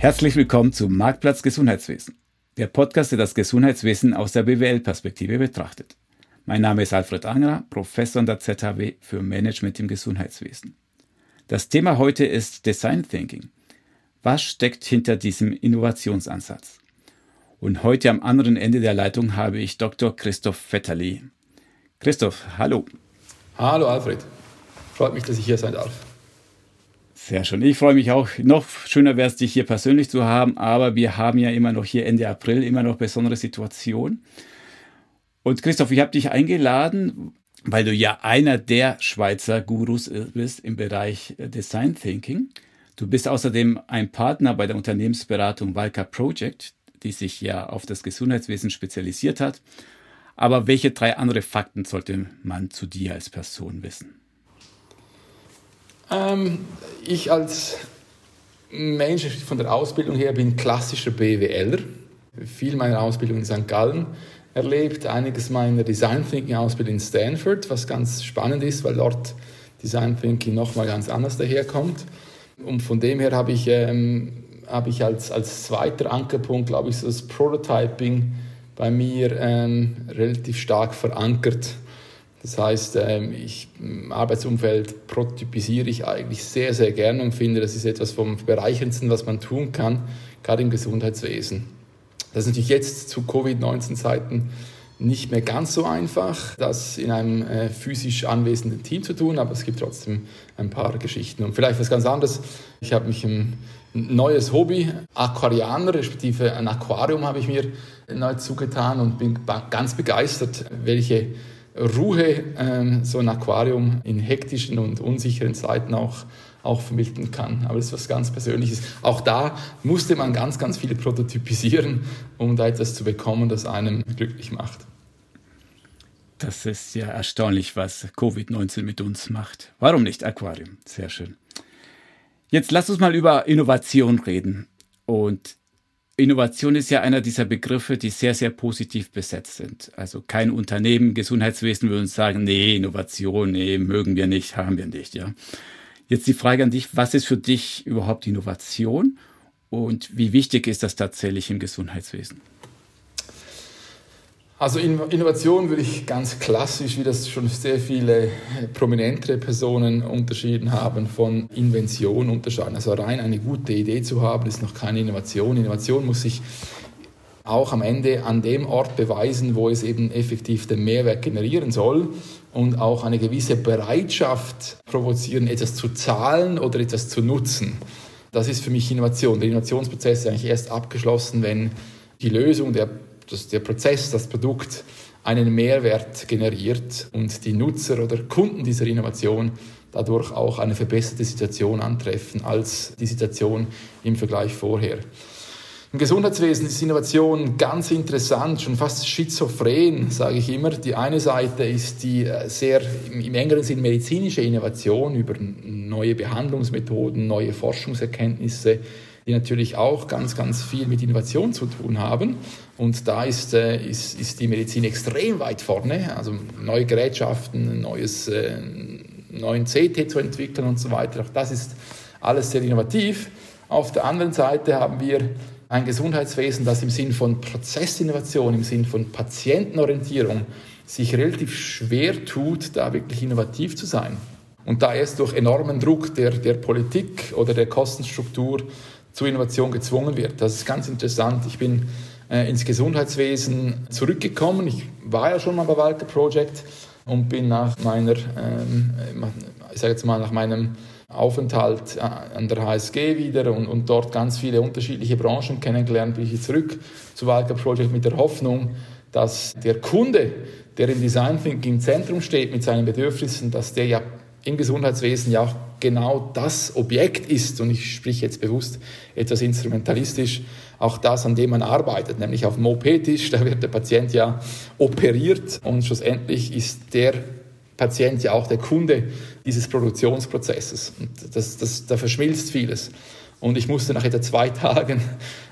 Herzlich willkommen zu Marktplatz Gesundheitswesen, der Podcast, der das Gesundheitswesen aus der BWL-Perspektive betrachtet. Mein Name ist Alfred Angerer, Professor an der ZHW für Management im Gesundheitswesen. Das Thema heute ist Design Thinking. Was steckt hinter diesem Innovationsansatz? Und heute am anderen Ende der Leitung habe ich Dr. Christoph Vetterli. Christoph, hallo. Hallo Alfred. Freut mich, dass ich hier sein darf. Sehr schön. Ich freue mich auch. Noch schöner wäre es, dich hier persönlich zu haben, aber wir haben ja immer noch hier Ende April immer noch besondere Situationen. Und Christoph, ich habe dich eingeladen, weil du ja einer der Schweizer Gurus bist im Bereich Design Thinking. Du bist außerdem ein Partner bei der Unternehmensberatung Valka Project, die sich ja auf das Gesundheitswesen spezialisiert hat. Aber welche drei andere Fakten sollte man zu dir als Person wissen? Ähm, ich als Mensch von der Ausbildung her bin klassischer BWLer. Viel meiner Ausbildung in St. Gallen erlebt, einiges meiner Design Thinking Ausbildung in Stanford, was ganz spannend ist, weil dort Design Thinking nochmal ganz anders daherkommt. Und von dem her habe ich, ähm, habe ich als, als zweiter Ankerpunkt, glaube ich, das Prototyping bei mir ähm, relativ stark verankert das heißt, ähm, ich, im Arbeitsumfeld prototypisiere ich eigentlich sehr, sehr gerne und finde, das ist etwas vom Bereicherndsten, was man tun kann, gerade im Gesundheitswesen. Das ist natürlich jetzt zu Covid-19-Zeiten nicht mehr ganz so einfach, das in einem äh, physisch anwesenden Team zu tun, aber es gibt trotzdem ein paar Geschichten. Und vielleicht was ganz anderes. Ich habe mich ein neues Hobby, Aquarianer, respektive ein Aquarium habe ich mir neu zugetan und bin ganz begeistert, welche Ruhe ähm, so ein Aquarium in hektischen und unsicheren Zeiten auch, auch vermitteln kann. Aber das ist was ganz Persönliches. Auch da musste man ganz, ganz viele prototypisieren, um da etwas zu bekommen, das einem glücklich macht. Das ist ja erstaunlich, was Covid-19 mit uns macht. Warum nicht Aquarium? Sehr schön. Jetzt lass uns mal über Innovation reden. Und Innovation ist ja einer dieser Begriffe, die sehr, sehr positiv besetzt sind. Also kein Unternehmen, Gesundheitswesen würde uns sagen, nee, Innovation, nee, mögen wir nicht, haben wir nicht, ja. Jetzt die Frage an dich, was ist für dich überhaupt Innovation und wie wichtig ist das tatsächlich im Gesundheitswesen? Also Innovation würde ich ganz klassisch, wie das schon sehr viele prominentere Personen unterschieden haben, von Invention unterscheiden. Also rein eine gute Idee zu haben, ist noch keine Innovation. Innovation muss sich auch am Ende an dem Ort beweisen, wo es eben effektiv den Mehrwert generieren soll und auch eine gewisse Bereitschaft provozieren, etwas zu zahlen oder etwas zu nutzen. Das ist für mich Innovation. Der Innovationsprozess ist eigentlich erst abgeschlossen, wenn die Lösung, der dass der Prozess, das Produkt einen Mehrwert generiert und die Nutzer oder Kunden dieser Innovation dadurch auch eine verbesserte Situation antreffen als die Situation im Vergleich vorher. Im Gesundheitswesen ist Innovation ganz interessant, schon fast schizophren, sage ich immer. Die eine Seite ist die äh, sehr im engeren Sinn medizinische Innovation über neue Behandlungsmethoden, neue Forschungserkenntnisse, die natürlich auch ganz, ganz viel mit Innovation zu tun haben. Und da ist, äh, ist, ist die Medizin extrem weit vorne. Also neue Gerätschaften, neues, äh, neuen CT zu entwickeln und so weiter. Auch das ist alles sehr innovativ. Auf der anderen Seite haben wir ein Gesundheitswesen, das im Sinn von Prozessinnovation, im Sinn von Patientenorientierung sich relativ schwer tut, da wirklich innovativ zu sein. Und da erst durch enormen Druck der, der Politik oder der Kostenstruktur zu Innovation gezwungen wird. Das ist ganz interessant. Ich bin äh, ins Gesundheitswesen zurückgekommen. Ich war ja schon mal bei Walter Project und bin nach meiner, ähm, ich sage jetzt mal, nach meinem Aufenthalt äh, an der HSG wieder und, und dort ganz viele unterschiedliche Branchen kennengelernt, bin ich zurück zu Walker Project mit der Hoffnung, dass der Kunde, der im Design Thinking im Zentrum steht mit seinen Bedürfnissen, dass der ja im Gesundheitswesen ja auch genau das Objekt ist, und ich spreche jetzt bewusst etwas instrumentalistisch, auch das, an dem man arbeitet, nämlich auf dem OP-Tisch, da wird der Patient ja operiert und schlussendlich ist der Patient ja auch der Kunde dieses Produktionsprozesses. Und das, das, da verschmilzt vieles. Und ich musste nach etwa zwei Tagen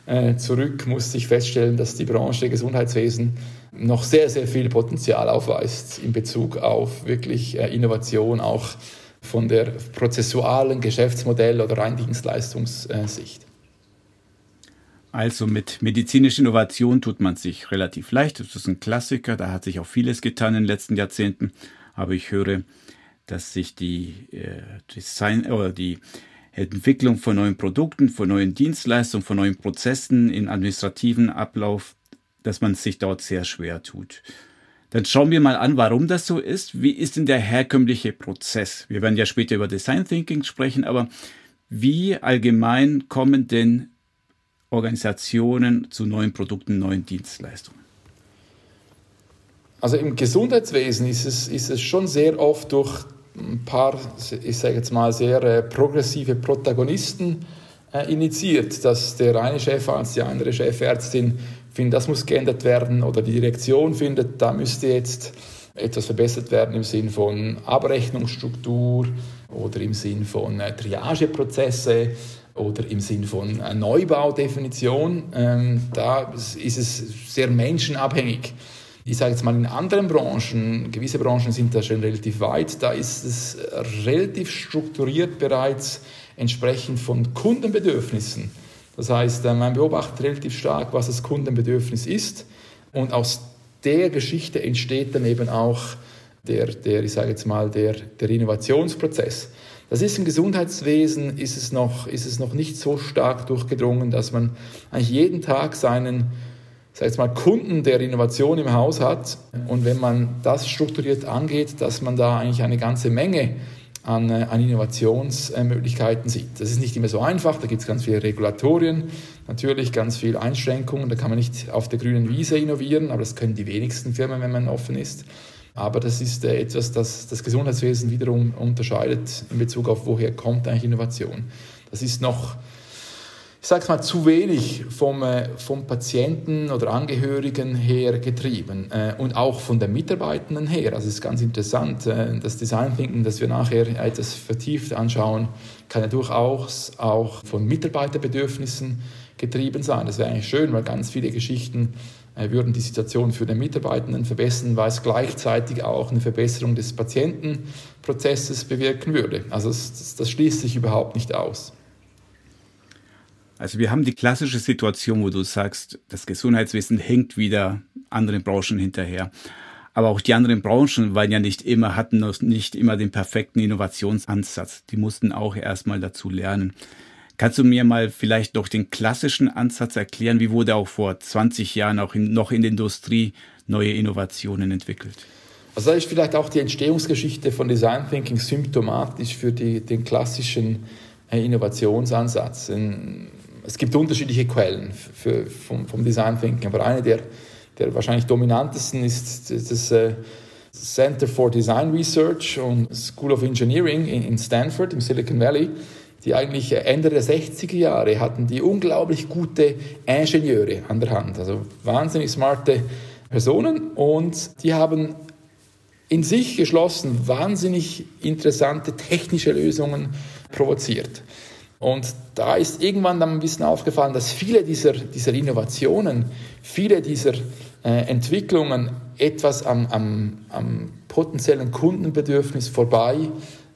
äh, zurück, musste ich feststellen, dass die Branche Gesundheitswesen noch sehr, sehr viel Potenzial aufweist in Bezug auf wirklich äh, Innovation, auch von der prozessualen Geschäftsmodell- oder rein Dienstleistungssicht. Also mit medizinischer Innovation tut man sich relativ leicht. Das ist ein Klassiker, da hat sich auch vieles getan in den letzten Jahrzehnten. Aber ich höre, dass sich die äh, Design oder die Entwicklung von neuen Produkten, von neuen Dienstleistungen, von neuen Prozessen im administrativen Ablauf, dass man sich dort sehr schwer tut. Dann schauen wir mal an, warum das so ist. Wie ist denn der herkömmliche Prozess? Wir werden ja später über Design Thinking sprechen, aber wie allgemein kommen denn Organisationen zu neuen Produkten, neuen Dienstleistungen? Also im Gesundheitswesen ist es, ist es schon sehr oft durch ein paar, ich sage jetzt mal, sehr äh, progressive Protagonisten äh, initiiert, dass der eine Chefarzt, die andere Chefärztin findet, das muss geändert werden oder die Direktion findet, da müsste jetzt etwas verbessert werden im Sinn von Abrechnungsstruktur oder im Sinn von äh, Triageprozesse oder im Sinn von Neubaudefinition. Ähm, da ist es sehr menschenabhängig. Ich sage jetzt mal, in anderen Branchen, gewisse Branchen sind da schon relativ weit, da ist es relativ strukturiert bereits entsprechend von Kundenbedürfnissen. Das heißt, äh, man beobachtet relativ stark, was das Kundenbedürfnis ist und aus der Geschichte entsteht dann eben auch der, der ich sage jetzt mal, der, der Innovationsprozess. Das ist im Gesundheitswesen, ist es, noch, ist es noch nicht so stark durchgedrungen, dass man eigentlich jeden Tag seinen sag jetzt mal, Kunden der Innovation im Haus hat. Und wenn man das strukturiert angeht, dass man da eigentlich eine ganze Menge an, äh, an Innovationsmöglichkeiten sieht. Das ist nicht immer so einfach, da gibt es ganz viele Regulatorien, natürlich ganz viele Einschränkungen, da kann man nicht auf der grünen Wiese innovieren, aber das können die wenigsten Firmen, wenn man offen ist. Aber das ist äh, etwas, das das Gesundheitswesen wiederum unterscheidet in Bezug auf, woher kommt eigentlich Innovation. Das ist noch ich sage mal, zu wenig vom, äh, vom Patienten oder Angehörigen her getrieben äh, und auch von den Mitarbeitenden her. Also es ist ganz interessant, äh, das Design Thinking, das wir nachher etwas vertieft anschauen, kann ja durchaus auch von Mitarbeiterbedürfnissen getrieben sein. Das wäre eigentlich schön, weil ganz viele Geschichten würden die Situation für den Mitarbeitenden verbessern, weil es gleichzeitig auch eine Verbesserung des Patientenprozesses bewirken würde. Also das, das schließt sich überhaupt nicht aus. Also wir haben die klassische Situation, wo du sagst, das Gesundheitswesen hängt wieder anderen Branchen hinterher. Aber auch die anderen Branchen waren ja nicht immer, hatten nicht immer den perfekten Innovationsansatz. Die mussten auch erstmal dazu lernen. Kannst du mir mal vielleicht doch den klassischen Ansatz erklären? Wie wurde auch vor 20 Jahren auch in, noch in der Industrie neue Innovationen entwickelt? Also da ist vielleicht auch die Entstehungsgeschichte von Design Thinking symptomatisch für die, den klassischen äh, Innovationsansatz. In, es gibt unterschiedliche Quellen für, vom, vom Design Thinking, aber eine der, der wahrscheinlich dominantesten ist das äh, Center for Design Research und School of Engineering in, in Stanford im Silicon Valley, die eigentlich Ende der 60er Jahre hatten die unglaublich gute Ingenieure an der Hand, also wahnsinnig smarte Personen und die haben in sich geschlossen wahnsinnig interessante technische Lösungen provoziert. Und da ist irgendwann dann ein bisschen aufgefallen, dass viele dieser, dieser Innovationen, viele dieser äh, Entwicklungen etwas am, am, am potenziellen Kundenbedürfnis vorbei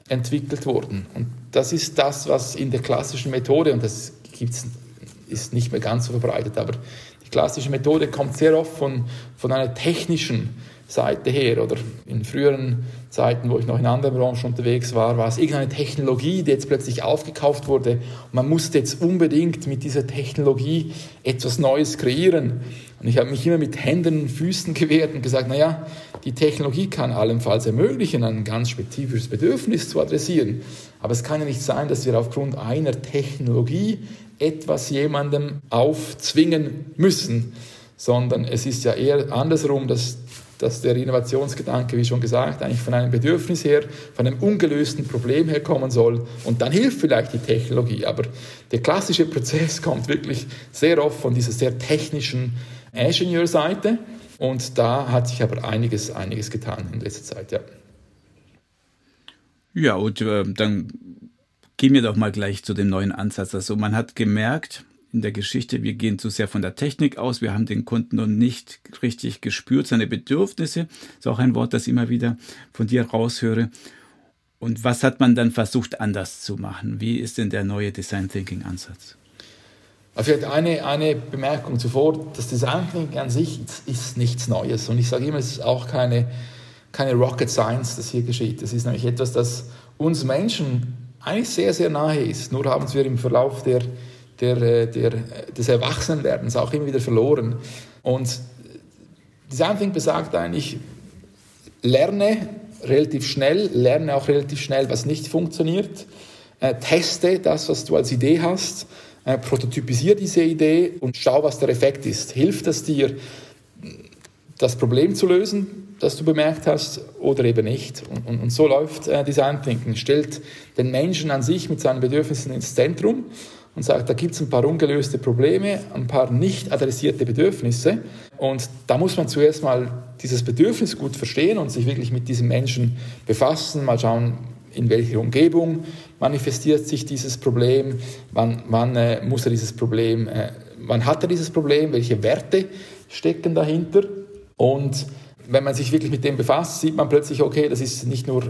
entwickelt wurden. Und das ist das, was in der klassischen Methode, und das gibt's, ist nicht mehr ganz so verbreitet, aber klassische Methode kommt sehr oft von, von einer technischen Seite her oder in früheren Zeiten, wo ich noch in anderen Branchen unterwegs war, war es irgendeine Technologie, die jetzt plötzlich aufgekauft wurde und man musste jetzt unbedingt mit dieser Technologie etwas Neues kreieren. Und ich habe mich immer mit Händen und Füßen gewehrt und gesagt, naja, die Technologie kann allenfalls ermöglichen, ein ganz spezifisches Bedürfnis zu adressieren. Aber es kann ja nicht sein, dass wir aufgrund einer Technologie etwas jemandem aufzwingen müssen, sondern es ist ja eher andersrum, dass dass der Innovationsgedanke, wie schon gesagt, eigentlich von einem Bedürfnis her, von einem ungelösten Problem herkommen soll. Und dann hilft vielleicht die Technologie. Aber der klassische Prozess kommt wirklich sehr oft von dieser sehr technischen Ingenieurseite. Und da hat sich aber einiges, einiges getan in letzter Zeit, ja. Ja, und äh, dann gehen wir doch mal gleich zu dem neuen Ansatz. Also man hat gemerkt, in der Geschichte, wir gehen zu sehr von der Technik aus, wir haben den Kunden noch nicht richtig gespürt, seine Bedürfnisse, ist auch ein Wort, das ich immer wieder von dir raushöre. Und was hat man dann versucht anders zu machen? Wie ist denn der neue Design Thinking Ansatz? Vielleicht eine, eine Bemerkung zuvor, das Design Thinking an sich ist nichts Neues. Und ich sage immer, es ist auch keine, keine Rocket Science, das hier geschieht. Das ist nämlich etwas, das uns Menschen eigentlich sehr, sehr nahe ist. Nur haben wir im Verlauf der, der, äh, der, des Erwachsenwerdens auch immer wieder verloren. Und Design Thinking besagt eigentlich, lerne relativ schnell, lerne auch relativ schnell, was nicht funktioniert, äh, teste das, was du als Idee hast, äh, prototypisiere diese Idee und schau, was der Effekt ist. Hilft es dir, das Problem zu lösen, das du bemerkt hast, oder eben nicht? Und, und, und so läuft äh, Design Thinking. Stellt den Menschen an sich mit seinen Bedürfnissen ins Zentrum und sagt, da gibt es ein paar ungelöste Probleme, ein paar nicht adressierte Bedürfnisse. Und da muss man zuerst mal dieses Bedürfnis gut verstehen und sich wirklich mit diesem Menschen befassen, mal schauen, in welcher Umgebung manifestiert sich dieses Problem, wann, wann äh, muss er dieses Problem, äh, wann hat er dieses Problem, welche Werte stecken dahinter. Und wenn man sich wirklich mit dem befasst, sieht man plötzlich, okay, das ist nicht nur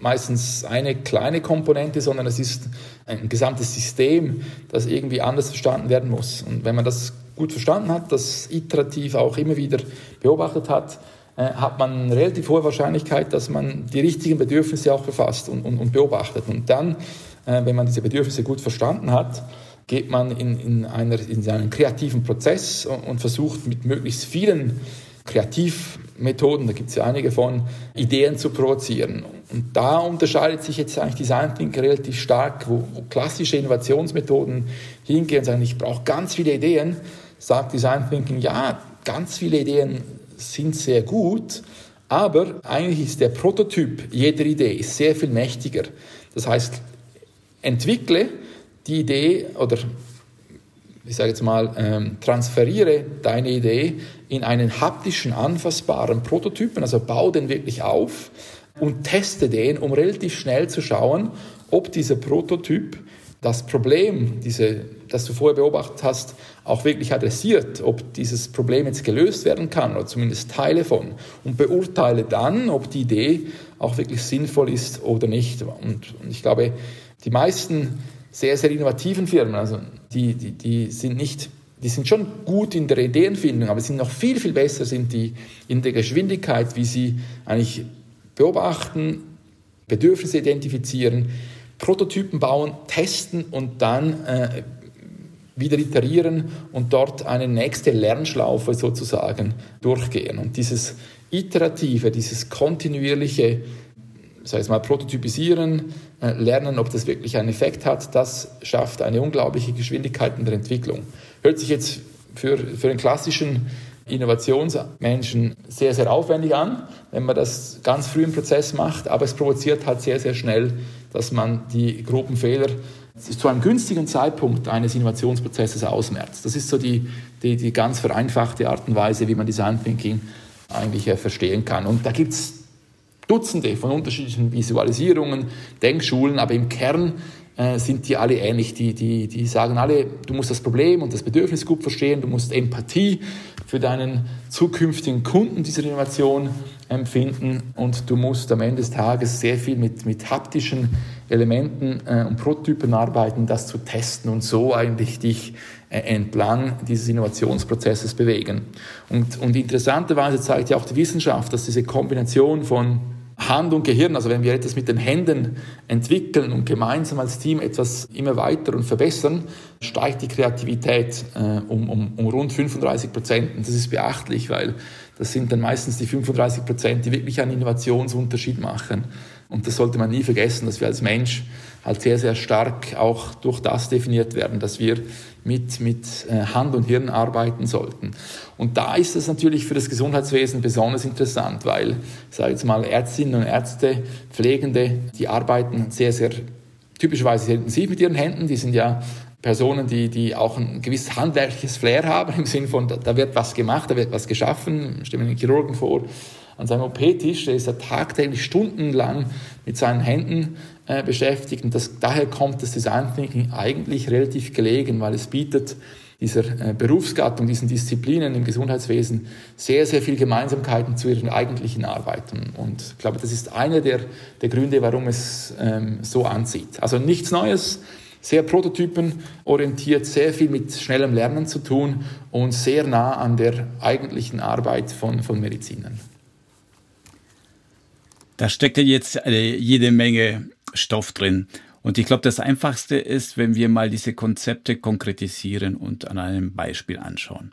meistens eine kleine Komponente, sondern es ist ein gesamtes System, das irgendwie anders verstanden werden muss. Und wenn man das gut verstanden hat, das iterativ auch immer wieder beobachtet hat, äh, hat man eine relativ hohe Wahrscheinlichkeit, dass man die richtigen Bedürfnisse auch befasst und, und, und beobachtet. Und dann, äh, wenn man diese Bedürfnisse gut verstanden hat, geht man in, in, einer, in einen kreativen Prozess und, und versucht mit möglichst vielen Kreativmethoden, da gibt es ja einige von, Ideen zu provozieren. Und da unterscheidet sich jetzt eigentlich Design Thinking relativ stark, wo, wo klassische Innovationsmethoden hingehen und sagen, ich brauche ganz viele Ideen, sagt Design Thinking, ja, ganz viele Ideen sind sehr gut, aber eigentlich ist der Prototyp jeder Idee ist sehr viel mächtiger. Das heißt, entwickle die Idee oder ich sage jetzt mal, ähm, transferiere deine Idee in einen haptischen, anfassbaren Prototypen, also bau den wirklich auf und teste den, um relativ schnell zu schauen, ob dieser Prototyp das Problem, diese, das du vorher beobachtet hast, auch wirklich adressiert, ob dieses Problem jetzt gelöst werden kann oder zumindest Teile von und beurteile dann, ob die Idee auch wirklich sinnvoll ist oder nicht. Und, und ich glaube, die meisten sehr, sehr innovativen Firmen, also die, die, die sind nicht, die sind schon gut in der Ideenfindung, aber sind noch viel, viel besser sind die in der Geschwindigkeit, wie sie eigentlich beobachten, Bedürfnisse identifizieren, Prototypen bauen, testen und dann äh, wieder iterieren und dort eine nächste Lernschlaufe sozusagen durchgehen. Und dieses iterative, dieses kontinuierliche, sei es mal prototypisieren, lernen, ob das wirklich einen Effekt hat, das schafft eine unglaubliche Geschwindigkeit in der Entwicklung. Hört sich jetzt für, für den klassischen Innovationsmenschen sehr, sehr aufwendig an, wenn man das ganz früh im Prozess macht, aber es provoziert halt sehr, sehr schnell, dass man die groben Fehler zu einem günstigen Zeitpunkt eines Innovationsprozesses ausmerzt. Das ist so die, die, die ganz vereinfachte Art und Weise, wie man Design Thinking eigentlich verstehen kann. Und da gibt es Dutzende von unterschiedlichen Visualisierungen, Denkschulen, aber im Kern äh, sind die alle ähnlich. Die, die, die sagen alle, du musst das Problem und das Bedürfnis gut verstehen, du musst Empathie für deinen zukünftigen Kunden dieser Innovation empfinden und du musst am Ende des Tages sehr viel mit, mit haptischen Elementen äh, und Prototypen arbeiten, das zu testen und so eigentlich dich äh, entlang dieses Innovationsprozesses bewegen. Und, und interessanterweise zeigt ja auch die Wissenschaft, dass diese Kombination von Hand und Gehirn, also wenn wir etwas mit den Händen entwickeln und gemeinsam als Team etwas immer weiter und verbessern, steigt die Kreativität äh, um, um, um rund 35 Prozent. Und das ist beachtlich, weil das sind dann meistens die 35 Prozent, die wirklich einen Innovationsunterschied machen. Und das sollte man nie vergessen, dass wir als Mensch halt sehr, sehr stark auch durch das definiert werden, dass wir mit, mit äh, Hand und Hirn arbeiten sollten. Und da ist es natürlich für das Gesundheitswesen besonders interessant, weil, ich sage jetzt mal, Ärztinnen und Ärzte, Pflegende, die arbeiten sehr, sehr typischerweise sehr intensiv mit ihren Händen. Die sind ja Personen, die, die auch ein gewisses handwerkliches Flair haben, im Sinne von, da wird was gemacht, da wird was geschaffen. Stellen wir den Chirurgen vor, an seinem OP-Tisch, der ist ja tagtäglich stundenlang mit seinen Händen äh, beschäftigt. Und das, daher kommt das Design Thinking eigentlich relativ gelegen, weil es bietet dieser äh, Berufsgattung, diesen Disziplinen im Gesundheitswesen sehr, sehr viel Gemeinsamkeiten zu ihren eigentlichen Arbeiten. Und ich glaube, das ist einer der, der Gründe, warum es ähm, so anzieht. Also nichts Neues, sehr prototypenorientiert, sehr viel mit schnellem Lernen zu tun und sehr nah an der eigentlichen Arbeit von, von Medizinern. Da steckt ja jetzt äh, jede Menge Stoff drin. Und ich glaube, das Einfachste ist, wenn wir mal diese Konzepte konkretisieren und an einem Beispiel anschauen.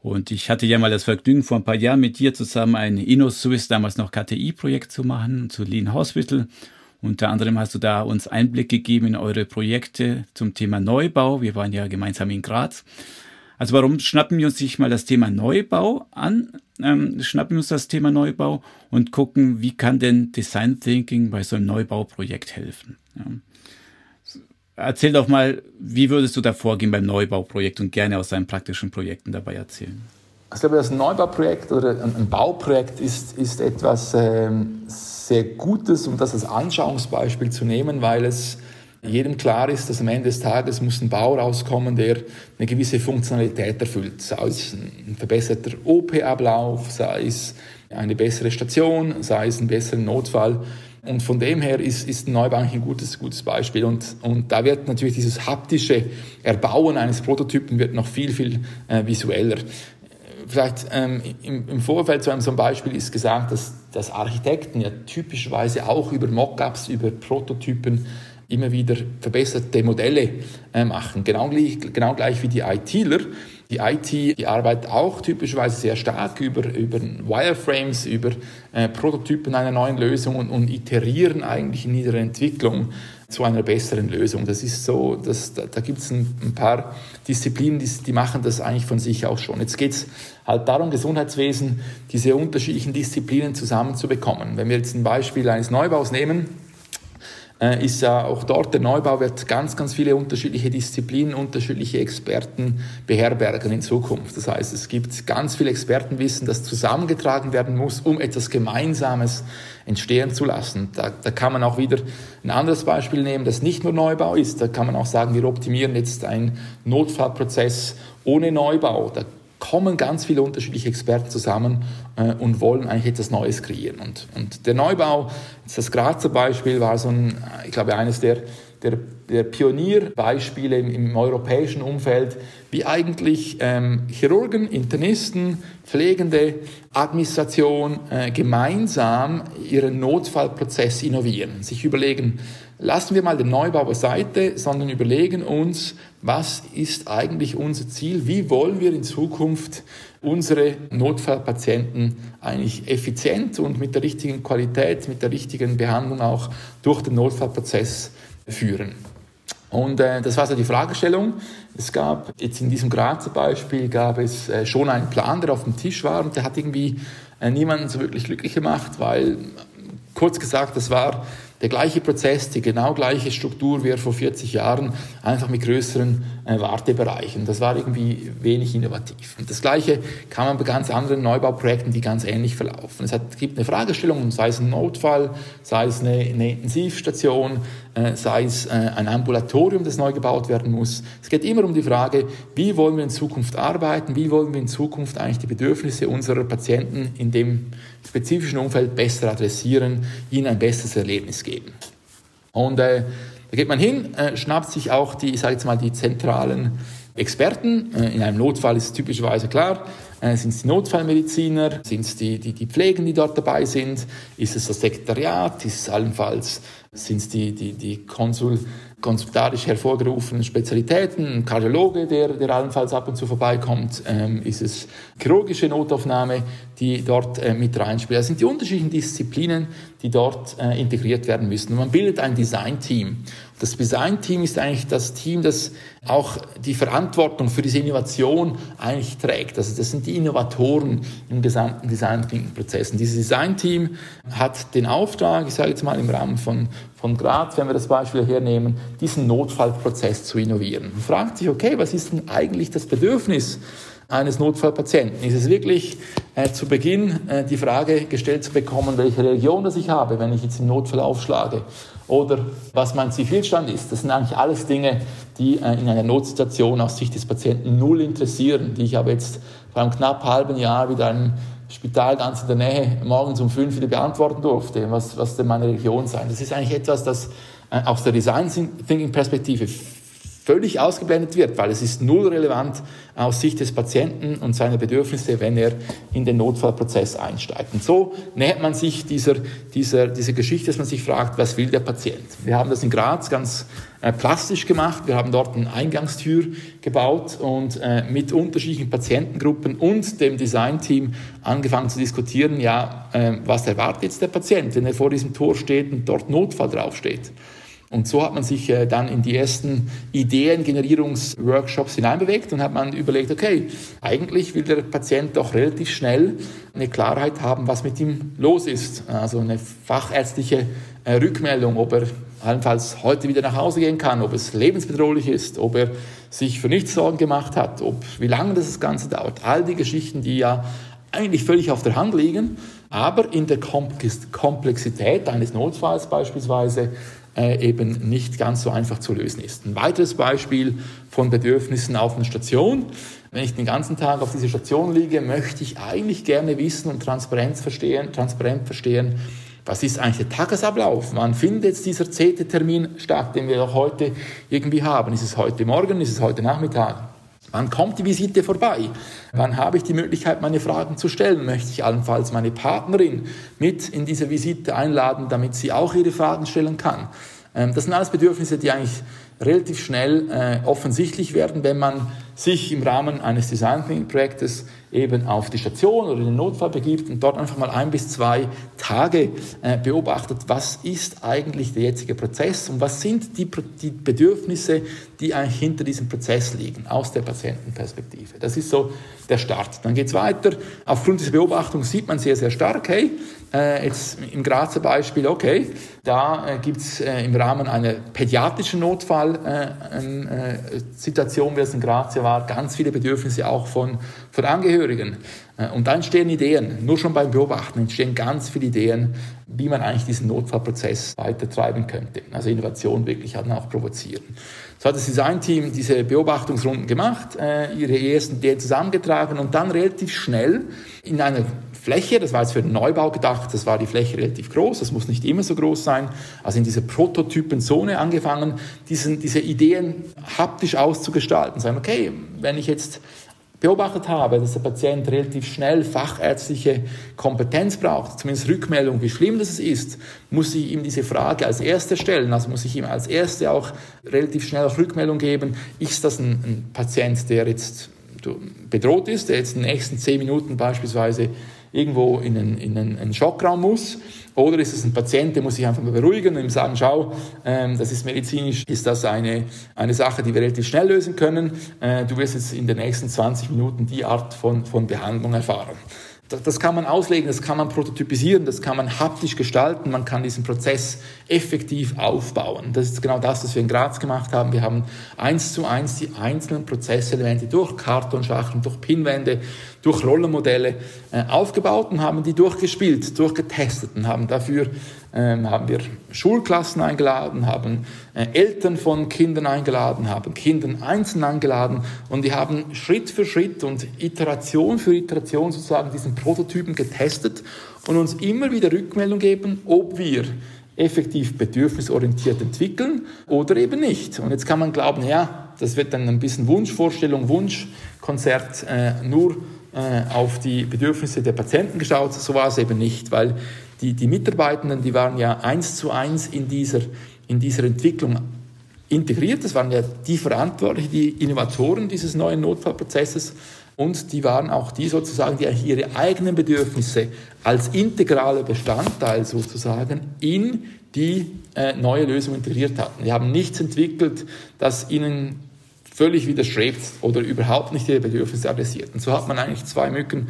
Und ich hatte ja mal das Vergnügen, vor ein paar Jahren mit dir zusammen ein InnoSwiss, damals noch KTI-Projekt zu machen, zu Lean Hospital. Unter anderem hast du da uns Einblick gegeben in eure Projekte zum Thema Neubau. Wir waren ja gemeinsam in Graz. Also warum schnappen wir uns nicht mal das Thema Neubau an? Ähm, schnappen wir uns das Thema Neubau und gucken, wie kann denn Design Thinking bei so einem Neubauprojekt helfen? Ja. Erzähl doch mal, wie würdest du da vorgehen beim Neubauprojekt und gerne aus deinen praktischen Projekten dabei erzählen? Ich glaube, das Neubauprojekt oder ein Bauprojekt ist, ist etwas ähm, sehr Gutes, um das als Anschauungsbeispiel zu nehmen, weil es jedem klar ist, dass am Ende des Tages muss ein Bau rauskommen, der eine gewisse Funktionalität erfüllt. Sei es ein verbesserter OP-Ablauf, sei es eine bessere Station, sei es ein besserer Notfall. Und von dem her ist, ist ein Neubau ein gutes, gutes Beispiel. Und, und da wird natürlich dieses haptische Erbauen eines Prototypen wird noch viel, viel äh, visueller. Vielleicht ähm, im, im, Vorfeld zu einem so einem Beispiel ist gesagt, dass, dass Architekten ja typischerweise auch über Mockups, über Prototypen immer wieder verbesserte Modelle äh, machen. Genau gleich, genau gleich wie die ITler. Die IT die arbeitet auch typischerweise sehr stark über, über Wireframes, über äh, Prototypen einer neuen Lösung und, und iterieren eigentlich in ihrer Entwicklung zu einer besseren Lösung. Das ist so, dass, da, da gibt es ein, ein, paar Disziplinen, die, die machen das eigentlich von sich auch schon. Jetzt geht es halt darum, Gesundheitswesen, diese unterschiedlichen Disziplinen zusammenzubekommen. Wenn wir jetzt ein Beispiel eines Neubaus nehmen, ist ja auch dort, der Neubau wird ganz, ganz viele unterschiedliche Disziplinen, unterschiedliche Experten beherbergen in Zukunft. Das heißt, es gibt ganz viel Expertenwissen, das zusammengetragen werden muss, um etwas Gemeinsames entstehen zu lassen. Da, da kann man auch wieder ein anderes Beispiel nehmen, das nicht nur Neubau ist. Da kann man auch sagen, wir optimieren jetzt einen Notfallprozess ohne Neubau. Da kommen ganz viele unterschiedliche Experten zusammen äh, und wollen eigentlich etwas Neues kreieren. Und, und der Neubau, das Grazer Beispiel, war so ein, ich glaube, eines der, der, der Pionierbeispiele im, im, europäischen Umfeld, wie eigentlich ähm, Chirurgen, Internisten, Pflegende, Administration äh, gemeinsam ihren Notfallprozess innovieren, sich überlegen, lassen wir mal den Neubau beiseite, sondern überlegen uns, was ist eigentlich unser Ziel, wie wollen wir in Zukunft unsere Notfallpatienten eigentlich effizient und mit der richtigen Qualität, mit der richtigen Behandlung auch durch den Notfallprozess führen. Und äh, das war so die Fragestellung. Es gab jetzt in diesem Grazer Beispiel gab es äh, schon einen Plan, der auf dem Tisch war und der hat irgendwie äh, niemanden so wirklich glücklich gemacht, weil kurz gesagt, das war der gleiche Prozess, die genau gleiche Struktur wie vor 40 Jahren, einfach mit größeren äh, Wartebereichen. Das war irgendwie wenig innovativ. Und das Gleiche kann man bei ganz anderen Neubauprojekten, die ganz ähnlich verlaufen. Es hat, gibt eine Fragestellung, sei es ein Notfall, sei es eine, eine Intensivstation, äh, sei es äh, ein Ambulatorium, das neu gebaut werden muss. Es geht immer um die Frage, wie wollen wir in Zukunft arbeiten, wie wollen wir in Zukunft eigentlich die Bedürfnisse unserer Patienten in dem spezifischen Umfeld besser adressieren, ihnen ein besseres Erlebnis geben. Und äh, da geht man hin, äh, schnappt sich auch die, ich sage jetzt mal, die zentralen Experten. Äh, in einem Notfall ist es typischerweise klar, äh, sind es die Notfallmediziner, sind es die, die, die Pflegen, die dort dabei sind, ist es das Sekretariat, ist es allenfalls, sind es die, die, die Konsul, konsultarisch hervorgerufenen Spezialitäten, ein Kardiologe, der, der allenfalls ab und zu vorbeikommt, ähm, ist es chirurgische Notaufnahme, die dort äh, mit reinspielt. Das sind die unterschiedlichen Disziplinen, die dort äh, integriert werden müssen. Und man bildet ein Design-Team. Das Design-Team ist eigentlich das Team, das auch die Verantwortung für diese Innovation eigentlich trägt. Also das sind die Innovatoren im gesamten Design-Prozess. Und dieses Design-Team hat den Auftrag, ich sage jetzt mal im Rahmen von, von Graz, wenn wir das Beispiel hernehmen, diesen Notfallprozess zu innovieren. Man fragt sich, okay, was ist denn eigentlich das Bedürfnis eines Notfallpatienten? Ist es wirklich äh, zu Beginn äh, die Frage gestellt zu bekommen, welche Religion das ich habe, wenn ich jetzt im Notfall aufschlage? Oder was mein Zivilstand ist? Das sind eigentlich alles Dinge, die äh, in einer Notsituation aus Sicht des Patienten null interessieren, die ich aber jetzt vor einem knapp halben Jahr wieder einem Spital ganz in der Nähe morgens um fünf wieder beantworten durfte, was, was denn meine Religion sein. Das ist eigentlich etwas, das äh, aus der Design Thinking Perspektive völlig ausgeblendet wird, weil es ist null relevant aus Sicht des Patienten und seiner Bedürfnisse, wenn er in den Notfallprozess einsteigt. Und so nähert man sich dieser, dieser, dieser Geschichte, dass man sich fragt, was will der Patient? Wir haben das in Graz ganz äh, plastisch gemacht. Wir haben dort eine Eingangstür gebaut und äh, mit unterschiedlichen Patientengruppen und dem Designteam angefangen zu diskutieren, ja, äh, was erwartet jetzt der Patient, wenn er vor diesem Tor steht und dort Notfall draufsteht. Und so hat man sich äh, dann in die ersten Ideengenerierungsworkshops hineinbewegt und hat man überlegt, okay, eigentlich will der Patient doch relativ schnell eine Klarheit haben, was mit ihm los ist. Also eine fachärztliche äh, Rückmeldung, ob er allenfalls heute wieder nach Hause gehen kann, ob es lebensbedrohlich ist, ob er sich für nichts Sorgen gemacht hat, ob, wie lange das Ganze dauert. All die Geschichten, die ja eigentlich völlig auf der Hand liegen, aber in der Komplexität eines Notfalls beispielsweise äh, eben nicht ganz so einfach zu lösen ist. Ein weiteres Beispiel von Bedürfnissen auf einer Station. Wenn ich den ganzen Tag auf dieser Station liege, möchte ich eigentlich gerne wissen und transparent verstehen, transparent verstehen, was ist eigentlich der Tagesablauf? Wann findet dieser zehnte Termin statt, den wir auch heute irgendwie haben? Ist es heute Morgen? Ist es heute Nachmittag? Wann kommt die Visite vorbei? Wann habe ich die Möglichkeit, meine Fragen zu stellen? Möchte ich allenfalls meine Partnerin mit in diese Visite einladen, damit sie auch ihre Fragen stellen kann? Ähm, das sind alles Bedürfnisse, die eigentlich relativ schnell äh, offensichtlich werden, wenn man sich im Rahmen eines Design Thinking Projektes eben auf die Station oder in den Notfall begibt und dort einfach mal ein bis zwei Tage äh, beobachtet, was ist eigentlich der jetzige Prozess und was sind die, die Bedürfnisse, die eigentlich hinter diesem Prozess liegen, aus der Patientenperspektive. Das ist so der Start. Dann geht es weiter. Aufgrund dieser Beobachtung sieht man sehr, sehr stark, hey, äh, jetzt im Grazer Beispiel, okay, da äh, gibt es äh, im Rahmen einer pädiatrischen Notfallsituation, äh, wie es in Graz ja war, ganz viele Bedürfnisse auch von, von Angehörigen. Äh, und da entstehen Ideen, nur schon beim Beobachten entstehen ganz viele Ideen, wie man eigentlich diesen Notfallprozess weitertreiben könnte. Also Innovation wirklich halt auch provozieren. So hat das Designteam diese Beobachtungsrunden gemacht, äh, ihre ersten Ideen zusammengetragen und dann relativ schnell in einer Fläche, das war jetzt für den Neubau gedacht, das war die Fläche relativ groß, das muss nicht immer so groß sein, also in dieser Prototypenzone angefangen, diesen, diese Ideen haptisch auszugestalten. Sagen, okay, wenn ich jetzt beobachtet habe, dass der Patient relativ schnell fachärztliche Kompetenz braucht, zumindest Rückmeldung, wie schlimm das ist, muss ich ihm diese Frage als erste stellen, also muss ich ihm als erste auch relativ schnell auch Rückmeldung geben, ist das ein, ein Patient, der jetzt bedroht ist, der jetzt in den nächsten zehn Minuten beispielsweise irgendwo in einen, in einen Schockraum muss oder ist es ein Patient, der muss sich einfach beruhigen und ihm sagen, schau, ähm, das ist medizinisch, ist das eine, eine Sache, die wir relativ schnell lösen können. Äh, du wirst jetzt in den nächsten 20 Minuten die Art von, von Behandlung erfahren. Das kann man auslegen, das kann man prototypisieren, das kann man haptisch gestalten, man kann diesen Prozess effektiv aufbauen. Das ist genau das, was wir in Graz gemacht haben. Wir haben eins zu eins die einzelnen Prozesselemente durch Kartonschachteln, durch Pinwände, durch Rollenmodelle äh, aufgebaut und haben die durchgespielt, durchgetestet und haben dafür ähm, haben wir Schulklassen eingeladen, haben äh, Eltern von Kindern eingeladen, haben Kinder einzeln eingeladen und die haben Schritt für Schritt und Iteration für Iteration sozusagen diesen Prototypen getestet und uns immer wieder Rückmeldung geben, ob wir effektiv bedürfnisorientiert entwickeln oder eben nicht. Und jetzt kann man glauben, ja, das wird dann ein bisschen Wunschvorstellung, Wunschkonzert, äh, nur auf die Bedürfnisse der Patienten geschaut. So war es eben nicht, weil die, die Mitarbeitenden, die waren ja eins zu eins in dieser, in dieser Entwicklung integriert. Das waren ja die Verantwortlichen, die Innovatoren dieses neuen Notfallprozesses. Und die waren auch die sozusagen, die ihre eigenen Bedürfnisse als integraler Bestandteil sozusagen in die äh, neue Lösung integriert hatten. Die haben nichts entwickelt, das ihnen völlig widerstrebt oder überhaupt nicht ihre Bedürfnisse adressiert. Und so hat man eigentlich zwei Mücken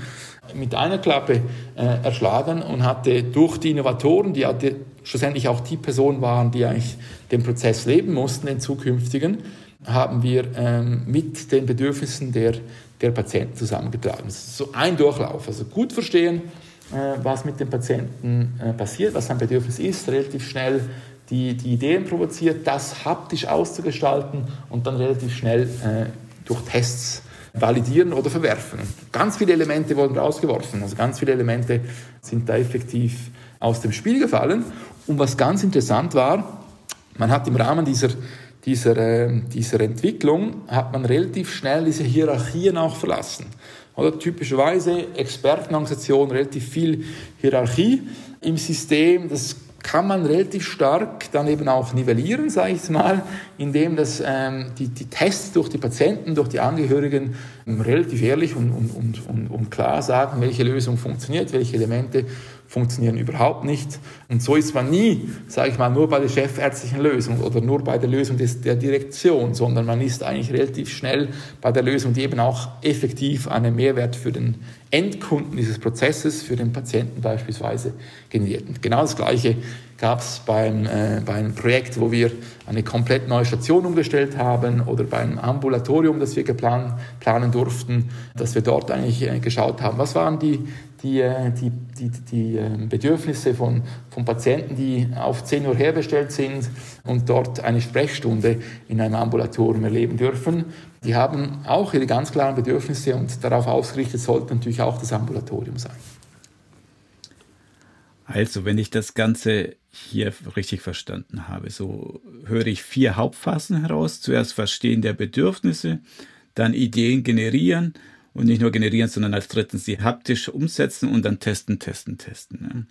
mit einer Klappe äh, erschlagen und hatte durch die Innovatoren, die hatte schlussendlich auch die Personen waren, die eigentlich den Prozess leben mussten, den zukünftigen, haben wir ähm, mit den Bedürfnissen der, der Patienten zusammengetragen. Das ist so ein Durchlauf. Also gut verstehen, äh, was mit dem Patienten äh, passiert, was sein Bedürfnis ist, relativ schnell die, die Ideen provoziert, das haptisch auszugestalten und dann relativ schnell äh, durch Tests validieren oder verwerfen. Ganz viele Elemente wurden rausgeworfen, also ganz viele Elemente sind da effektiv aus dem Spiel gefallen. Und was ganz interessant war, man hat im Rahmen dieser, dieser, äh, dieser Entwicklung hat man relativ schnell diese Hierarchien auch verlassen. Oder typischerweise Expertenorganisation, relativ viel Hierarchie im System. Das kann man relativ stark dann eben auch nivellieren, sage ich mal, indem das, ähm, die, die Tests durch die Patienten, durch die Angehörigen ähm, relativ ehrlich und, und, und, und, klar sagen, welche Lösung funktioniert, welche Elemente funktionieren überhaupt nicht. Und so ist man nie, sage ich mal, nur bei der chefärztlichen Lösung oder nur bei der Lösung des, der Direktion, sondern man ist eigentlich relativ schnell bei der Lösung, die eben auch effektiv einen Mehrwert für den Endkunden dieses Prozesses, für den Patienten beispielsweise generiert. Und genau das Gleiche gab es beim, äh, bei einem Projekt, wo wir eine komplett neue Station umgestellt haben oder beim Ambulatorium, das wir geplan, planen durften, dass wir dort eigentlich äh, geschaut haben, was waren die, die, äh, die, die, die ähm, Bedürfnisse von, von Patienten, die auf 10 Uhr herbestellt sind und dort eine Sprechstunde in einem Ambulatorium erleben dürfen. Die haben auch ihre ganz klaren Bedürfnisse und darauf ausgerichtet sollte natürlich auch das Ambulatorium sein. Also, wenn ich das Ganze hier richtig verstanden habe, so höre ich vier Hauptphasen heraus. Zuerst Verstehen der Bedürfnisse, dann Ideen generieren, und nicht nur generieren, sondern als drittens die haptisch umsetzen und dann testen, testen, testen.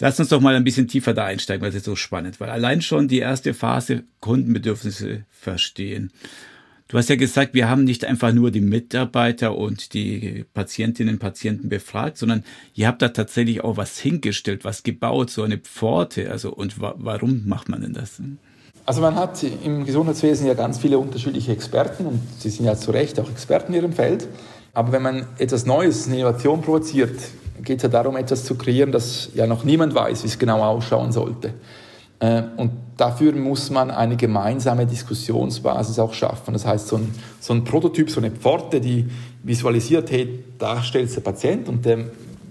Lass uns doch mal ein bisschen tiefer da einsteigen, weil es ist so spannend, weil allein schon die erste Phase Kundenbedürfnisse verstehen. Du hast ja gesagt, wir haben nicht einfach nur die Mitarbeiter und die Patientinnen und Patienten befragt, sondern ihr habt da tatsächlich auch was hingestellt, was gebaut, so eine Pforte. Also, und wa warum macht man denn das? Also man hat im Gesundheitswesen ja ganz viele unterschiedliche Experten und sie sind ja zu Recht auch Experten in ihrem Feld. Aber wenn man etwas Neues, eine Innovation provoziert, geht es ja darum, etwas zu kreieren, das ja noch niemand weiß, wie es genau ausschauen sollte. Äh, und dafür muss man eine gemeinsame Diskussionsbasis auch schaffen. Das heißt, so ein, so ein Prototyp, so eine Pforte, die visualisiert, hey, da steht der Patient und der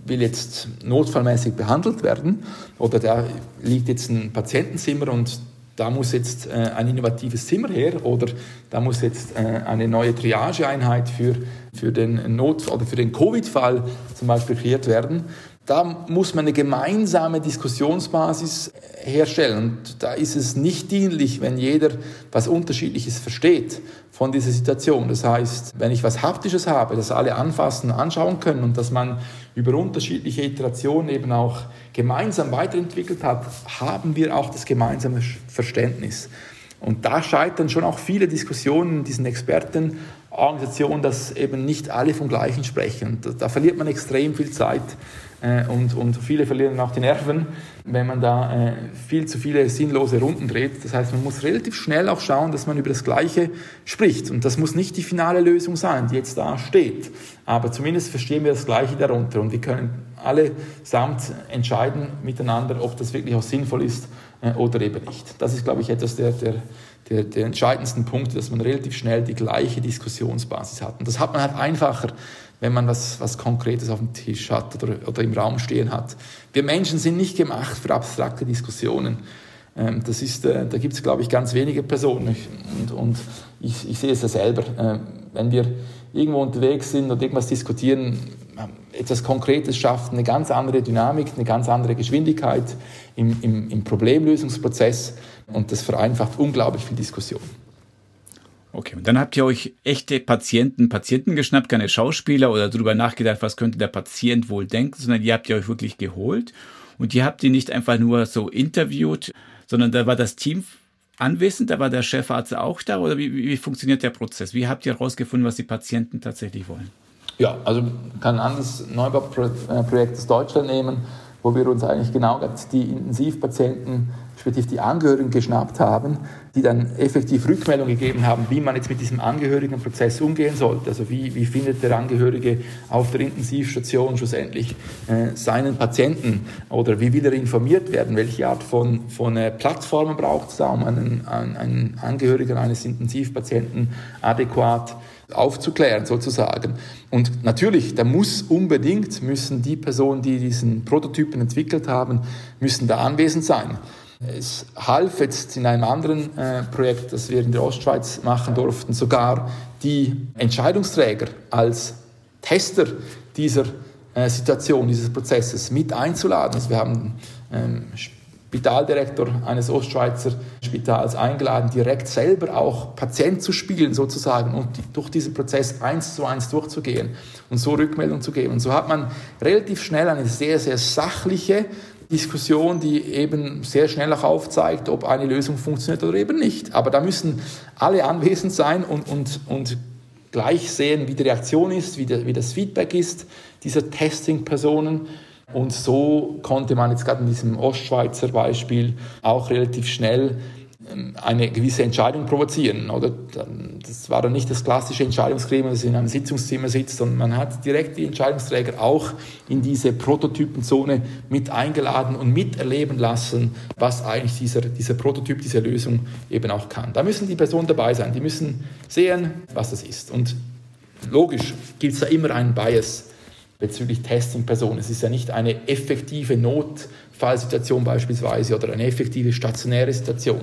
will jetzt notfallmäßig behandelt werden oder da liegt jetzt ein Patientenzimmer und da muss jetzt äh, ein innovatives Zimmer her oder da muss jetzt äh, eine neue Triageeinheit für, für den Not- oder für den Covid-Fall zum Beispiel kreiert werden. Da muss man eine gemeinsame Diskussionsbasis herstellen. Und da ist es nicht dienlich, wenn jeder was Unterschiedliches versteht von dieser Situation. Das heißt, wenn ich was Haptisches habe, das alle anfassen, anschauen können und dass man über unterschiedliche Iterationen eben auch gemeinsam weiterentwickelt hat, haben wir auch das gemeinsame Verständnis. Und da scheitern schon auch viele Diskussionen in diesen Expertenorganisationen, dass eben nicht alle vom Gleichen sprechen. Da, da verliert man extrem viel Zeit äh, und, und viele verlieren auch die Nerven, wenn man da äh, viel zu viele sinnlose Runden dreht. Das heißt, man muss relativ schnell auch schauen, dass man über das Gleiche spricht. Und das muss nicht die finale Lösung sein, die jetzt da steht. Aber zumindest verstehen wir das Gleiche darunter und wir können alle samt entscheiden miteinander, ob das wirklich auch sinnvoll ist äh, oder eben nicht. Das ist, glaube ich, etwas der, der, der, der entscheidendsten Punkte, dass man relativ schnell die gleiche Diskussionsbasis hat. Und das hat man halt einfacher, wenn man was, was Konkretes auf dem Tisch hat oder, oder im Raum stehen hat. Wir Menschen sind nicht gemacht für abstrakte Diskussionen. Ähm, das ist, äh, da gibt es, glaube ich, ganz wenige Personen. Und, und ich, ich, sehe es ja selber. Äh, wenn wir irgendwo unterwegs sind und irgendwas diskutieren, äh, etwas Konkretes schafft eine ganz andere Dynamik, eine ganz andere Geschwindigkeit im, im, im Problemlösungsprozess und das vereinfacht unglaublich viel Diskussion. Okay, und dann habt ihr euch echte Patienten, Patienten geschnappt, keine Schauspieler oder darüber nachgedacht, was könnte der Patient wohl denken, sondern ihr habt ihr euch wirklich geholt und ihr habt die nicht einfach nur so interviewt, sondern da war das Team anwesend, da war der Chefarzt auch da oder wie, wie funktioniert der Prozess? Wie habt ihr herausgefunden, was die Patienten tatsächlich wollen? Ja, also kann ein anderes Neubauprojekt aus Deutschland nehmen, wo wir uns eigentlich genau die Intensivpatienten respektive die Angehörigen geschnappt haben, die dann effektiv Rückmeldung gegeben haben, wie man jetzt mit diesem Angehörigenprozess umgehen sollte. Also wie, wie findet der Angehörige auf der Intensivstation schlussendlich äh, seinen Patienten oder wie will er informiert werden, welche Art von, von äh, Plattformen braucht es da, um einen, einen Angehörigen eines Intensivpatienten adäquat aufzuklären sozusagen. Und natürlich, da muss unbedingt, müssen die Personen, die diesen Prototypen entwickelt haben, müssen da anwesend sein. Es half jetzt in einem anderen äh, Projekt, das wir in der Ostschweiz machen durften, sogar die Entscheidungsträger als Tester dieser äh, Situation, dieses Prozesses mit einzuladen. Also wir haben ähm, Spitaldirektor eines Ostschweizer Spitals eingeladen, direkt selber auch Patient zu spielen sozusagen und durch diesen Prozess eins zu eins durchzugehen und so Rückmeldung zu geben. Und so hat man relativ schnell eine sehr, sehr sachliche Diskussion, die eben sehr schnell auch aufzeigt, ob eine Lösung funktioniert oder eben nicht. Aber da müssen alle anwesend sein und, und, und gleich sehen, wie die Reaktion ist, wie, der, wie das Feedback ist dieser Testing-Personen. Und so konnte man jetzt gerade in diesem Ostschweizer Beispiel auch relativ schnell eine gewisse Entscheidung provozieren. Oder? Das war dann nicht das klassische Entscheidungsgremium, das in einem Sitzungszimmer sitzt, sondern man hat direkt die Entscheidungsträger auch in diese Prototypenzone mit eingeladen und miterleben lassen, was eigentlich dieser, dieser Prototyp, diese Lösung eben auch kann. Da müssen die Personen dabei sein, die müssen sehen, was das ist. Und logisch gibt es da immer einen Bias bezüglich Testing-Personen. Es ist ja nicht eine effektive Notfallsituation beispielsweise oder eine effektive stationäre Situation.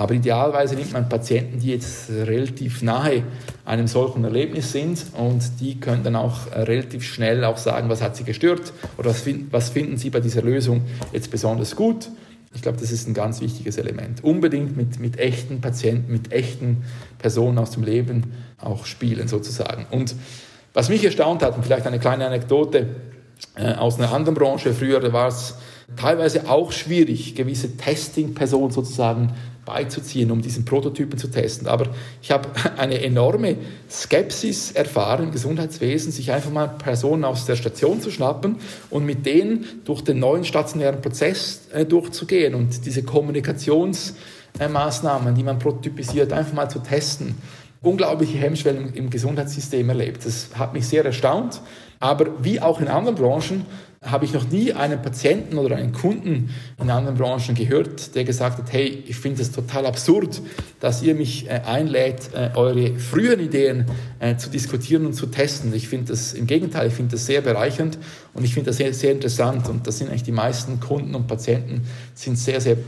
Aber idealerweise nimmt man Patienten, die jetzt relativ nahe einem solchen Erlebnis sind und die können dann auch äh, relativ schnell auch sagen, was hat sie gestört oder was, was finden sie bei dieser Lösung jetzt besonders gut. Ich glaube, das ist ein ganz wichtiges Element. Unbedingt mit, mit echten Patienten, mit echten Personen aus dem Leben auch spielen sozusagen. Und was mich erstaunt hat, und vielleicht eine kleine Anekdote äh, aus einer anderen Branche, früher war es teilweise auch schwierig, gewisse Testing-Personen sozusagen beizuziehen, um diesen Prototypen zu testen. Aber ich habe eine enorme Skepsis erfahren im Gesundheitswesen, sich einfach mal Personen aus der Station zu schnappen und mit denen durch den neuen stationären Prozess äh, durchzugehen und diese Kommunikationsmaßnahmen, die man prototypisiert, einfach mal zu testen unglaubliche Hemmschwellen im Gesundheitssystem erlebt. Das hat mich sehr erstaunt. Aber wie auch in anderen Branchen habe ich noch nie einen Patienten oder einen Kunden in anderen Branchen gehört, der gesagt hat, hey, ich finde es total absurd, dass ihr mich äh, einlädt, äh, eure früheren Ideen äh, zu diskutieren und zu testen. Ich finde das im Gegenteil, ich finde das sehr bereichernd und ich finde das sehr, sehr interessant. Und das sind eigentlich die meisten Kunden und Patienten sind sehr, sehr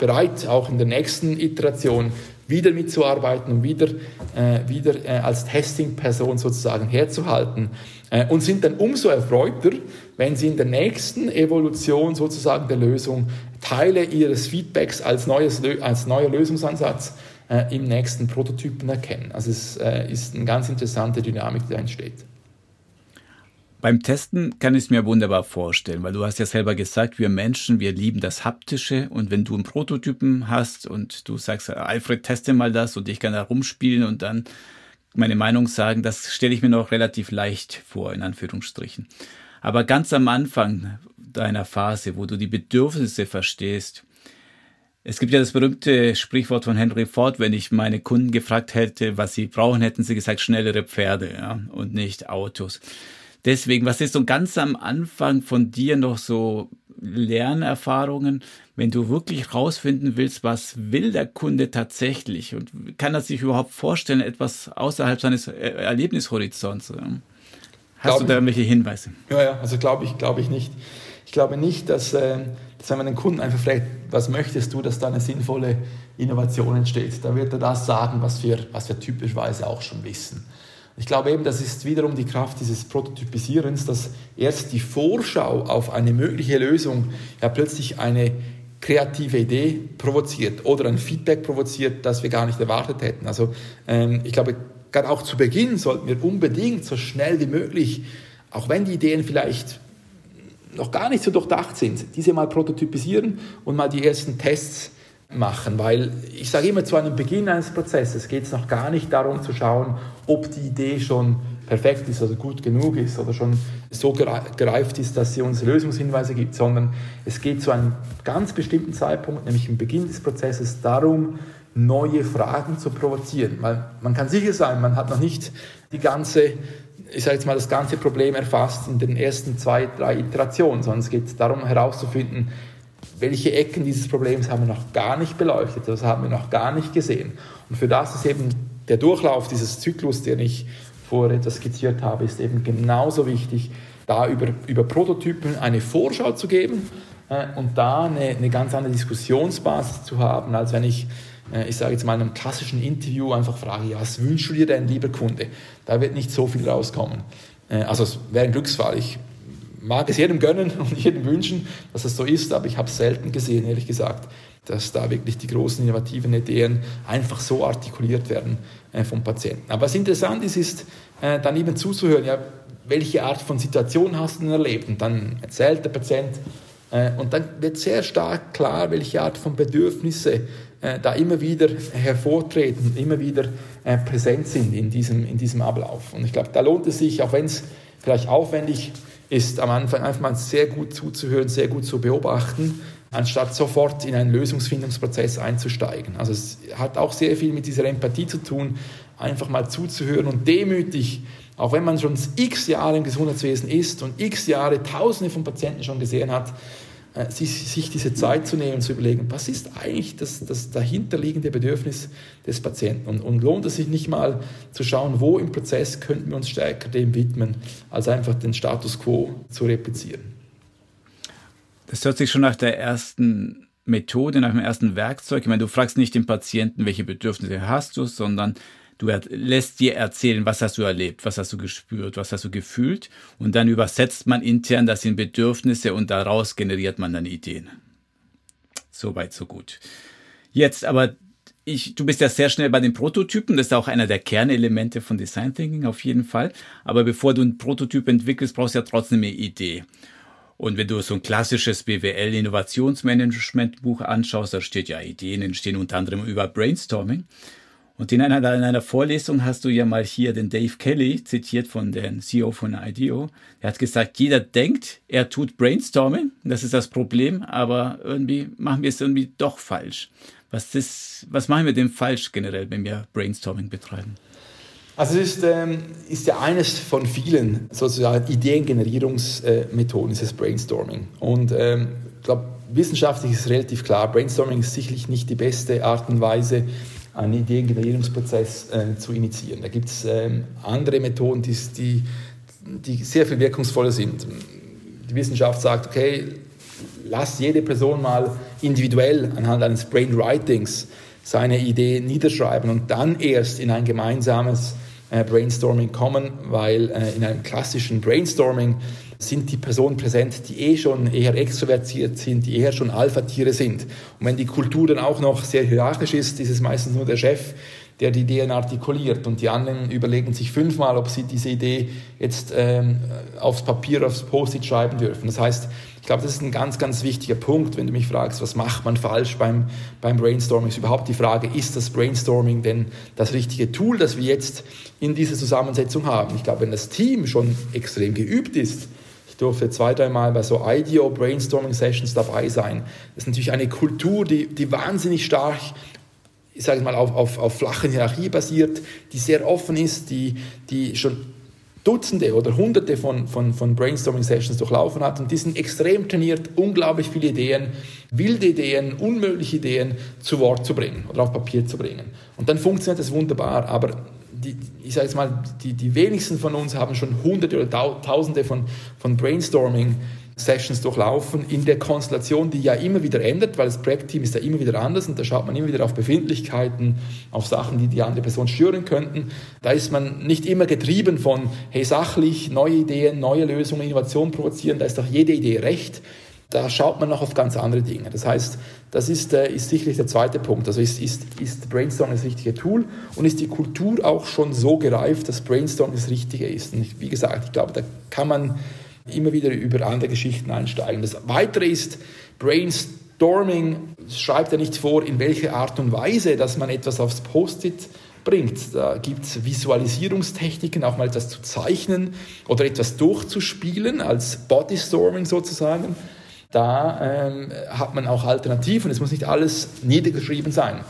bereit, auch in der nächsten Iteration wieder mitzuarbeiten und wieder, äh, wieder äh, als Testing-Person sozusagen herzuhalten äh, und sind dann umso erfreuter, wenn sie in der nächsten Evolution sozusagen der Lösung Teile ihres Feedbacks als, neues, als neuer Lösungsansatz äh, im nächsten Prototypen erkennen. Also es äh, ist eine ganz interessante Dynamik, die da entsteht. Beim Testen kann ich es mir wunderbar vorstellen, weil du hast ja selber gesagt, wir Menschen, wir lieben das Haptische und wenn du einen Prototypen hast und du sagst, Alfred, teste mal das und ich kann da rumspielen und dann meine Meinung sagen, das stelle ich mir noch relativ leicht vor, in Anführungsstrichen. Aber ganz am Anfang deiner Phase, wo du die Bedürfnisse verstehst, es gibt ja das berühmte Sprichwort von Henry Ford, wenn ich meine Kunden gefragt hätte, was sie brauchen, hätten sie gesagt, schnellere Pferde ja, und nicht Autos. Deswegen, was ist so ganz am Anfang von dir noch so Lernerfahrungen, wenn du wirklich rausfinden willst, was will der Kunde tatsächlich und kann er sich überhaupt vorstellen, etwas außerhalb seines Erlebnishorizonts? Hast du da irgendwelche Hinweise? Ja, ja, also glaube ich, glaube ich nicht. Ich glaube nicht, dass, äh, dass wenn man den Kunden einfach fragt, was möchtest du, dass da eine sinnvolle Innovation entsteht, da wird er das sagen, was wir, was wir typischerweise auch schon wissen. Ich glaube eben, das ist wiederum die Kraft dieses Prototypisierens, dass erst die Vorschau auf eine mögliche Lösung ja plötzlich eine kreative Idee provoziert oder ein Feedback provoziert, das wir gar nicht erwartet hätten. Also ähm, ich glaube, gerade auch zu Beginn sollten wir unbedingt so schnell wie möglich, auch wenn die Ideen vielleicht noch gar nicht so durchdacht sind, diese mal prototypisieren und mal die ersten Tests machen, weil ich sage immer, zu einem Beginn eines Prozesses geht es noch gar nicht darum zu schauen, ob die Idee schon perfekt ist oder gut genug ist oder schon so gereift ist, dass sie uns Lösungshinweise gibt, sondern es geht zu einem ganz bestimmten Zeitpunkt, nämlich im Beginn des Prozesses, darum, neue Fragen zu provozieren. Weil man kann sicher sein, man hat noch nicht die ganze, ich sage jetzt mal, das ganze Problem erfasst in den ersten zwei, drei Iterationen, sondern es geht darum herauszufinden, welche Ecken dieses Problems haben wir noch gar nicht beleuchtet, das haben wir noch gar nicht gesehen. Und für das ist eben der Durchlauf dieses Zyklus, den ich vorher etwas skizziert habe, ist eben genauso wichtig, da über, über Prototypen eine Vorschau zu geben äh, und da eine, eine ganz andere Diskussionsbasis zu haben, als wenn ich ich sage jetzt mal in einem klassischen Interview einfach frage, ja, was wünschst du dir denn, lieber Kunde? Da wird nicht so viel rauskommen. Äh, also es wäre ein Glücksfall. Ich mag es jedem gönnen und jedem wünschen, dass es so ist, aber ich habe es selten gesehen, ehrlich gesagt, dass da wirklich die großen innovativen Ideen einfach so artikuliert werden äh, vom Patienten. Aber was interessant ist, ist äh, dann eben zuzuhören, ja, welche Art von Situation hast du denn erlebt? Und dann erzählt der Patient, äh, und dann wird sehr stark klar, welche Art von Bedürfnisse äh, da immer wieder hervortreten, immer wieder äh, präsent sind in diesem, in diesem Ablauf. Und ich glaube, da lohnt es sich, auch wenn es vielleicht aufwendig ist, am Anfang einfach mal sehr gut zuzuhören, sehr gut zu beobachten, anstatt sofort in einen Lösungsfindungsprozess einzusteigen. Also es hat auch sehr viel mit dieser Empathie zu tun, einfach mal zuzuhören und demütig, auch wenn man schon x Jahre im Gesundheitswesen ist und x Jahre Tausende von Patienten schon gesehen hat, sich diese Zeit zu nehmen, zu überlegen, was ist eigentlich das, das dahinterliegende Bedürfnis des Patienten und, und, lohnt es sich nicht mal zu schauen, wo im Prozess könnten wir uns stärker dem widmen, als einfach den Status quo zu replizieren. Das hört sich schon nach der ersten Methode, nach dem ersten Werkzeug. Ich meine, du fragst nicht den Patienten, welche Bedürfnisse hast du, sondern Du lässt dir erzählen, was hast du erlebt, was hast du gespürt, was hast du gefühlt und dann übersetzt man intern das in Bedürfnisse und daraus generiert man dann Ideen. So weit, so gut. Jetzt aber, ich, du bist ja sehr schnell bei den Prototypen, das ist auch einer der Kernelemente von Design Thinking auf jeden Fall. Aber bevor du einen Prototyp entwickelst, brauchst du ja trotzdem eine Idee. Und wenn du so ein klassisches BWL Innovationsmanagement Buch anschaust, da steht ja Ideen entstehen unter anderem über Brainstorming. Und in einer, in einer Vorlesung hast du ja mal hier den Dave Kelly zitiert von dem CEO von IDEO. Er hat gesagt, jeder denkt, er tut Brainstorming. Das ist das Problem, aber irgendwie machen wir es irgendwie doch falsch. Was, ist, was machen wir denn falsch generell, wenn wir Brainstorming betreiben? Also es ist, ähm, ist ja eines von vielen sozusagen Ideengenerierungsmethoden, ist das Brainstorming. Und ähm, ich glaube, wissenschaftlich ist relativ klar, Brainstorming ist sicherlich nicht die beste Art und Weise, einen Ideengenerierungsprozess äh, zu initiieren. Da gibt es ähm, andere Methoden, die, die, die sehr viel wirkungsvoller sind. Die Wissenschaft sagt, okay, lass jede Person mal individuell anhand eines Brainwritings seine Idee niederschreiben und dann erst in ein gemeinsames äh, Brainstorming kommen, weil äh, in einem klassischen Brainstorming sind die Personen präsent, die eh schon eher extrovertiert sind, die eher schon Alpha-Tiere sind. Und wenn die Kultur dann auch noch sehr hierarchisch ist, ist es meistens nur der Chef, der die Ideen artikuliert und die anderen überlegen sich fünfmal, ob sie diese Idee jetzt ähm, aufs Papier, aufs Post-it schreiben dürfen. Das heißt, ich glaube, das ist ein ganz, ganz wichtiger Punkt, wenn du mich fragst, was macht man falsch beim, beim Brainstorming, ist überhaupt die Frage, ist das Brainstorming denn das richtige Tool, das wir jetzt in dieser Zusammensetzung haben? Ich glaube, wenn das Team schon extrem geübt ist, ich durfte zwei, dreimal bei so IDEO Brainstorming Sessions dabei sein. Das ist natürlich eine Kultur, die, die wahnsinnig stark ich sage mal, auf, auf, auf flachen Hierarchie basiert, die sehr offen ist, die, die schon Dutzende oder Hunderte von, von, von Brainstorming-Sessions durchlaufen hat und die sind extrem trainiert, unglaublich viele Ideen, wilde Ideen, unmögliche Ideen zu Wort zu bringen oder auf Papier zu bringen. Und dann funktioniert das wunderbar, aber die, ich sage jetzt mal, die, die wenigsten von uns haben schon Hunderte oder Tausende von, von Brainstorming Sessions durchlaufen in der Konstellation, die ja immer wieder ändert, weil das Projektteam ist ja immer wieder anders und da schaut man immer wieder auf Befindlichkeiten, auf Sachen, die die andere Person stören könnten. Da ist man nicht immer getrieben von, hey, sachlich, neue Ideen, neue Lösungen, Innovation provozieren, da ist doch jede Idee recht. Da schaut man noch auf ganz andere Dinge. Das heißt, das ist, äh, ist sicherlich der zweite Punkt. Also ist, ist, ist Brainstorming das richtige Tool und ist die Kultur auch schon so gereift, dass Brainstorming das Richtige ist. Und wie gesagt, ich glaube, da kann man immer wieder über andere Geschichten einsteigen. Das Weitere ist, Brainstorming schreibt ja nicht vor, in welcher Art und Weise, dass man etwas aufs Post-it bringt. Da gibt es Visualisierungstechniken, auch mal etwas zu zeichnen oder etwas durchzuspielen, als Bodystorming sozusagen. Da ähm, hat man auch Alternativen. Es muss nicht alles niedergeschrieben sein.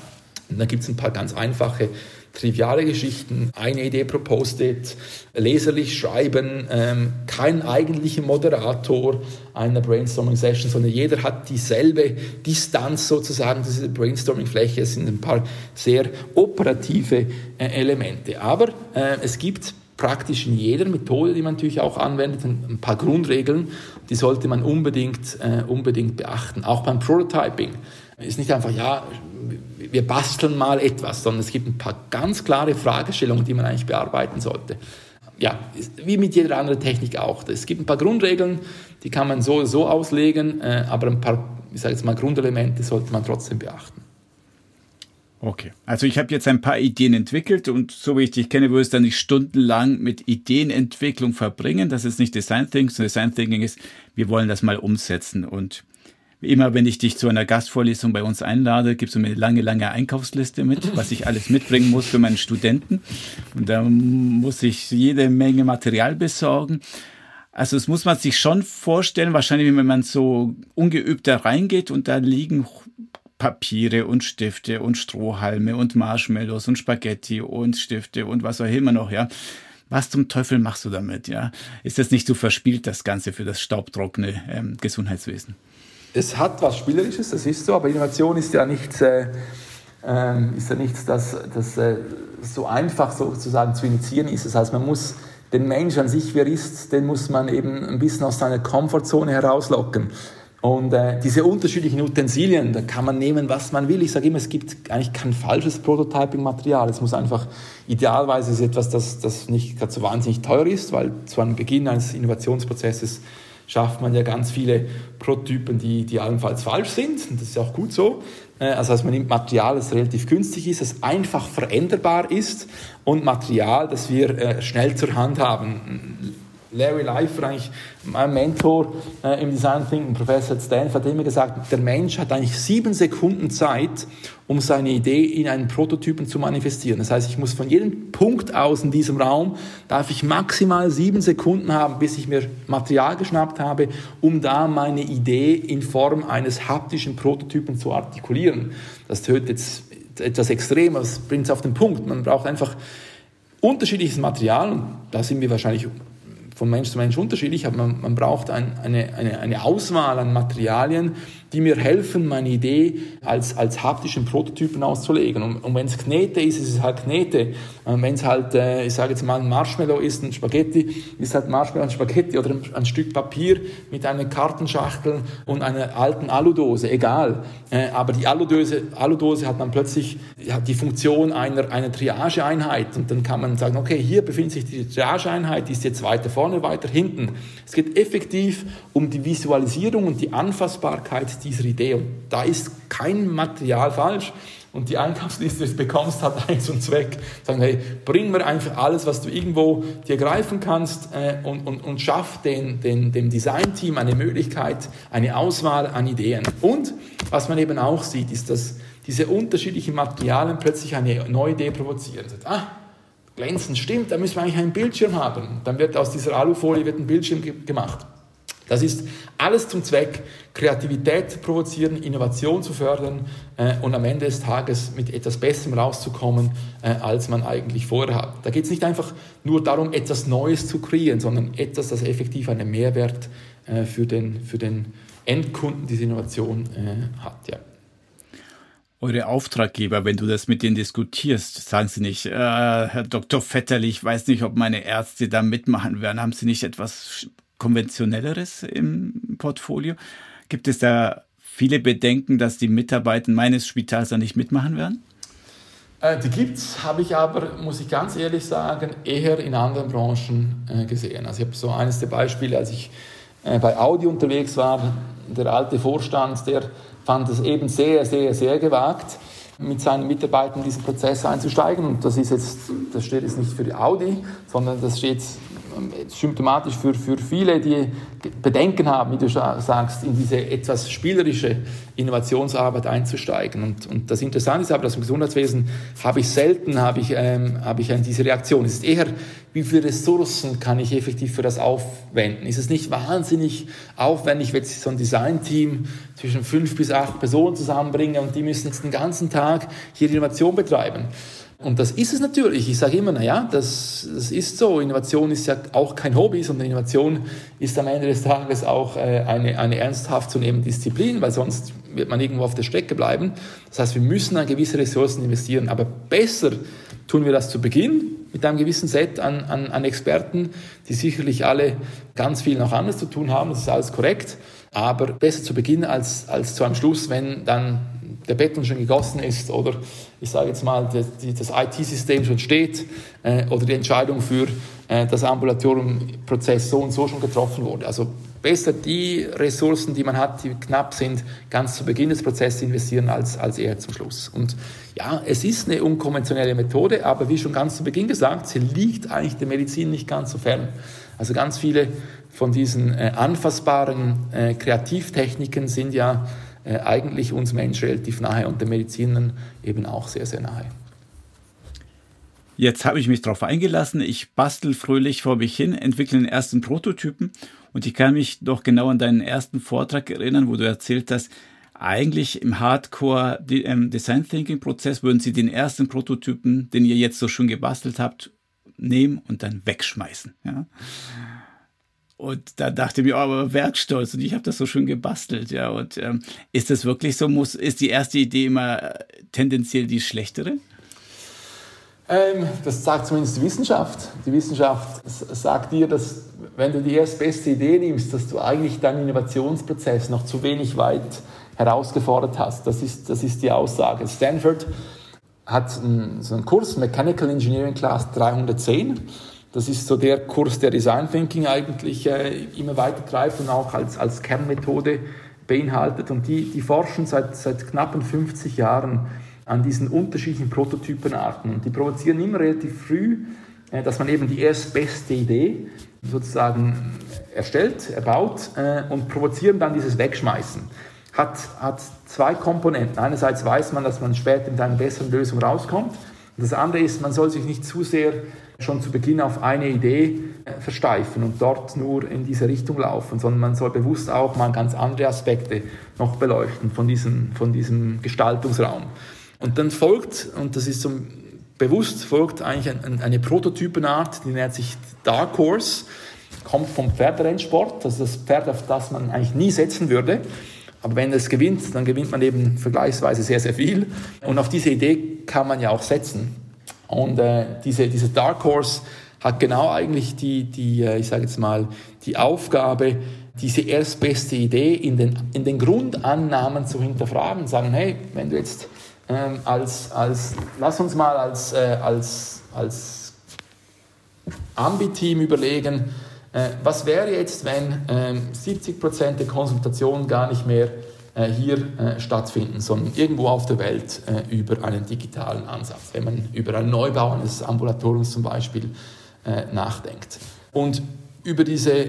Und da gibt es ein paar ganz einfache triviale Geschichten, eine Idee pro Post-it, leserlich schreiben, ähm, kein eigentlicher Moderator einer Brainstorming-Session, sondern jeder hat dieselbe Distanz sozusagen, diese Brainstorming-Fläche. Es sind ein paar sehr operative äh, Elemente. Aber äh, es gibt praktisch in jeder Methode, die man natürlich auch anwendet, ein, paar Grundregeln, die sollte man unbedingt, äh, unbedingt beachten. Auch beim Prototyping ist nicht einfach, ja, wir basteln mal etwas, sondern es gibt ein paar ganz klare Fragestellungen, die man eigentlich bearbeiten sollte. ja, wie mit jeder anderen Technik auch. Es gibt ein paar Grundregeln, die kann man so so auslegen, äh, aber ein paar, ich sage jetzt mal, Grundelemente sollte man trotzdem beachten. Okay, also ich habe jetzt ein paar Ideen entwickelt und so wie ich dich kenne, würdest du dann nicht stundenlang mit Ideenentwicklung verbringen. Das ist nicht Design Thinking. Design Thinking ist, wir wollen das mal umsetzen und immer wenn ich dich zu einer Gastvorlesung bei uns einlade, gibst du mir eine lange, lange Einkaufsliste mit, was ich alles mitbringen muss für meinen Studenten. Und da muss ich jede Menge Material besorgen. Also es muss man sich schon vorstellen, wahrscheinlich wenn man so ungeübt da reingeht und da liegen Papiere und Stifte und Strohhalme und Marshmallows und Spaghetti und Stifte und was auch immer noch, ja. Was zum Teufel machst du damit, ja? Ist das nicht so verspielt, das Ganze für das staubtrockene ähm, Gesundheitswesen? Es hat was Spielerisches, das ist so, aber Innovation ist ja nichts, äh, äh, ist ja nichts das, das äh, so einfach sozusagen zu initiieren ist. Das heißt, man muss den Mensch an sich, wer ist, den muss man eben ein bisschen aus seiner Komfortzone herauslocken. Und äh, diese unterschiedlichen Utensilien, da kann man nehmen, was man will. Ich sage immer, es gibt eigentlich kein falsches Prototyping-Material. Es muss einfach, idealerweise ist etwas, das, das nicht gerade so wahnsinnig teuer ist, weil zu einem Beginn eines Innovationsprozesses schafft man ja ganz viele Prototypen, die, die allenfalls falsch sind. Und das ist auch gut so. Äh, also heißt, man nimmt Material, das relativ günstig ist, das einfach veränderbar ist und Material, das wir äh, schnell zur Hand haben. Larry Leifer, eigentlich mein Mentor äh, im Design Thinking, Professor Stanford, hat immer gesagt, der Mensch hat eigentlich sieben Sekunden Zeit, um seine Idee in einen Prototypen zu manifestieren. Das heißt, ich muss von jedem Punkt aus in diesem Raum, darf ich maximal sieben Sekunden haben, bis ich mir Material geschnappt habe, um da meine Idee in Form eines haptischen Prototypen zu artikulieren. Das tötet jetzt etwas extrem, aber es bringt es auf den Punkt. Man braucht einfach unterschiedliches Material und da sind wir wahrscheinlich von Mensch zu Mensch unterschiedlich, aber man, man braucht ein, eine, eine, eine Auswahl an Materialien, die mir helfen, meine Idee als, als haptischen Prototypen auszulegen. Und, und wenn es Knete ist, ist es halt Knete. wenn es halt, äh, ich sage jetzt mal, ein Marshmallow ist, ein Spaghetti, ist halt Marshmallow ein Spaghetti oder ein, ein Stück Papier mit einer Kartenschachtel und einer alten Aludose, egal. Äh, aber die Aludose, Aludose hat dann plötzlich hat die Funktion einer, einer Triageeinheit und dann kann man sagen, okay, hier befindet sich die Triageeinheit, die ist jetzt weiter vorne, weiter hinten. Es geht effektiv um die Visualisierung und die Anfassbarkeit dieser Idee. Und da ist kein Material falsch. Und die Einkaufsliste, die du bekommst, hat eins und Zweck. Sagen, hey, bring mir einfach alles, was du irgendwo dir greifen kannst äh, und, und, und schaff den, den, dem Designteam eine Möglichkeit, eine Auswahl an Ideen. Und was man eben auch sieht, ist, dass diese unterschiedlichen Materialien plötzlich eine neue Idee provozieren. Sagt, ah, glänzend stimmt, da müssen wir eigentlich einen Bildschirm haben. Dann wird aus dieser Alufolie wird ein Bildschirm ge gemacht. Das ist alles zum Zweck, Kreativität zu provozieren, Innovation zu fördern äh, und am Ende des Tages mit etwas Besserem rauszukommen, äh, als man eigentlich vorher hat. Da geht es nicht einfach nur darum, etwas Neues zu kreieren, sondern etwas, das effektiv einen Mehrwert äh, für, den, für den Endkunden diese Innovation äh, hat. Ja. Eure Auftraggeber, wenn du das mit denen diskutierst, sagen sie nicht, äh, Herr Dr. Vetterli, ich weiß nicht, ob meine Ärzte da mitmachen werden. Haben sie nicht etwas konventionelleres im Portfolio? Gibt es da viele Bedenken, dass die Mitarbeiter meines Spitals da nicht mitmachen werden? Äh, die gibt es, habe ich aber, muss ich ganz ehrlich sagen, eher in anderen Branchen äh, gesehen. Also ich habe so eines der Beispiele, als ich äh, bei Audi unterwegs war, der alte Vorstand, der fand es eben sehr, sehr, sehr gewagt, mit seinen Mitarbeitern in diesen Prozess einzusteigen. Und das ist jetzt, das steht jetzt nicht für Audi, sondern das steht symptomatisch für, für viele, die Bedenken haben, wie du sagst, in diese etwas spielerische Innovationsarbeit einzusteigen. Und, und das Interessante ist aber, dass im Gesundheitswesen habe ich selten habe ich, ähm, habe ich diese Reaktion. Es ist eher, wie viele Ressourcen kann ich effektiv für das aufwenden? Ist es nicht wahnsinnig aufwendig, wenn ich so ein Designteam zwischen fünf bis acht Personen zusammenbringe und die müssen jetzt den ganzen Tag hier Innovation betreiben? Und das ist es natürlich. Ich sage immer, naja, das, das ist so. Innovation ist ja auch kein Hobby, sondern Innovation ist am Ende des Tages auch äh, eine, eine ernsthaft zu nehmende Disziplin, weil sonst wird man irgendwo auf der Strecke bleiben. Das heißt, wir müssen an gewisse Ressourcen investieren. Aber besser tun wir das zu Beginn mit einem gewissen Set an, an, an Experten, die sicherlich alle ganz viel noch anders zu tun haben. Das ist alles korrekt. Aber besser zu Beginn als, als zu einem Schluss, wenn dann der Beton schon gegossen ist oder ich sage jetzt mal, das, das IT-System schon steht äh, oder die Entscheidung für äh, das Ambulatoriumprozess so und so schon getroffen wurde. Also besser die Ressourcen, die man hat, die knapp sind, ganz zu Beginn des Prozesses investieren als, als eher zum Schluss. Und ja, es ist eine unkonventionelle Methode, aber wie schon ganz zu Beginn gesagt, sie liegt eigentlich der Medizin nicht ganz so fern. Also ganz viele von diesen äh, anfassbaren äh, Kreativtechniken sind ja äh, eigentlich uns Menschen relativ nahe und den Medizinern eben auch sehr, sehr nahe. Jetzt habe ich mich darauf eingelassen. Ich bastel fröhlich vor mich hin, entwickle den ersten Prototypen und ich kann mich doch genau an deinen ersten Vortrag erinnern, wo du erzählt hast, eigentlich im Hardcore ähm, Design Thinking Prozess würden Sie den ersten Prototypen, den ihr jetzt so schön gebastelt habt, nehmen und dann wegschmeißen. Ja? Und da dachte ich mir, oh, aber Werkstolz und ich habe das so schön gebastelt, ja. Und ähm, ist das wirklich so? Muss ist die erste Idee immer äh, tendenziell die schlechtere? Ähm, das sagt zumindest die Wissenschaft. Die Wissenschaft sagt dir, dass wenn du die erst beste Idee nimmst, dass du eigentlich deinen Innovationsprozess noch zu wenig weit herausgefordert hast. Das ist, das ist die Aussage. Stanford hat einen, so einen Kurs, Mechanical Engineering Class 310 das ist so der Kurs, der Design Thinking eigentlich äh, immer weiter treibt und auch als, als Kernmethode beinhaltet. Und die, die forschen seit, seit knappen 50 Jahren an diesen unterschiedlichen Prototypenarten. Und die provozieren immer relativ früh, äh, dass man eben die erstbeste Idee sozusagen erstellt, erbaut äh, und provozieren dann dieses Wegschmeißen. Hat, hat zwei Komponenten. Einerseits weiß man, dass man später mit einer besseren Lösung rauskommt. Und das andere ist, man soll sich nicht zu sehr schon zu Beginn auf eine Idee äh, versteifen und dort nur in diese Richtung laufen, sondern man soll bewusst auch mal ganz andere Aspekte noch beleuchten von diesem, von diesem Gestaltungsraum. Und dann folgt, und das ist so bewusst, folgt eigentlich eine Prototypenart, die nennt sich Dark Horse, kommt vom Pferderennsport, also das Pferd, auf das man eigentlich nie setzen würde. Aber wenn es gewinnt, dann gewinnt man eben vergleichsweise sehr, sehr viel. Und auf diese Idee kann man ja auch setzen. Und äh, diese, diese Dark Horse hat genau eigentlich die, die äh, ich sage jetzt mal, die Aufgabe, diese erstbeste Idee in den, in den Grundannahmen zu hinterfragen, sagen, hey, wenn du jetzt ähm, als, als, lass uns mal als, äh, als, als Ambi-Team überlegen, äh, was wäre jetzt, wenn ähm, 70% der Konsultationen gar nicht mehr äh, hier äh, stattfinden, sondern irgendwo auf der Welt äh, über einen digitalen Ansatz, wenn man über einen Neubau eines Ambulatoriums zum Beispiel nachdenkt. Und über diese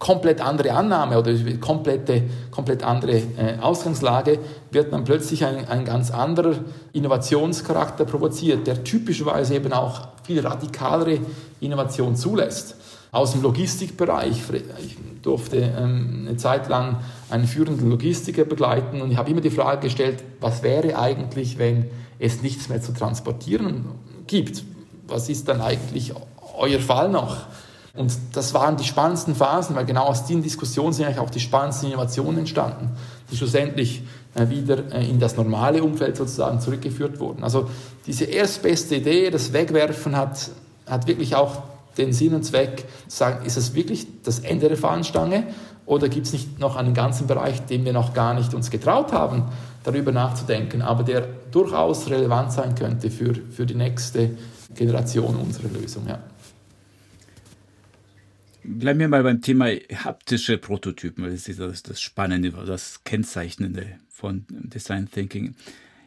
komplett andere Annahme oder komplette, komplett andere Ausgangslage wird dann plötzlich ein, ein ganz anderer Innovationscharakter provoziert, der typischerweise eben auch viel radikalere Innovation zulässt aus dem Logistikbereich. Ich durfte ähm, eine Zeit lang einen führenden Logistiker begleiten und ich habe immer die Frage gestellt, was wäre eigentlich, wenn es nichts mehr zu transportieren gibt? Was ist dann eigentlich euer Fall noch? Und das waren die spannendsten Phasen, weil genau aus diesen Diskussionen sind eigentlich auch die spannendsten Innovationen entstanden, die schlussendlich äh, wieder äh, in das normale Umfeld sozusagen zurückgeführt wurden. Also diese erstbeste Idee, das Wegwerfen hat, hat wirklich auch den Sinn und Zweck zu sagen, ist es wirklich das Ende der Fahnenstange oder gibt es nicht noch einen ganzen Bereich, den wir noch gar nicht uns getraut haben, darüber nachzudenken, aber der durchaus relevant sein könnte für, für die nächste Generation unserer Lösung. Ja. Bleiben wir mal beim Thema haptische Prototypen, das ist das, das Spannende, das Kennzeichnende von Design Thinking.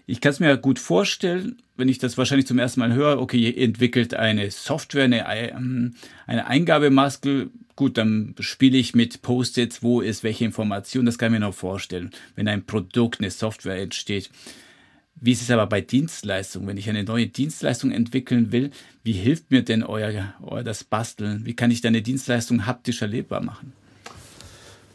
Ich kann es mir gut vorstellen, wenn ich das wahrscheinlich zum ersten Mal höre, okay, ihr entwickelt eine Software, eine, ähm, eine Eingabemaske, gut, dann spiele ich mit Post-its, wo ist welche Information, das kann ich mir noch vorstellen, wenn ein Produkt, eine Software entsteht. Wie ist es aber bei Dienstleistungen? Wenn ich eine neue Dienstleistung entwickeln will, wie hilft mir denn euer, euer das Basteln? Wie kann ich deine Dienstleistung haptisch erlebbar machen?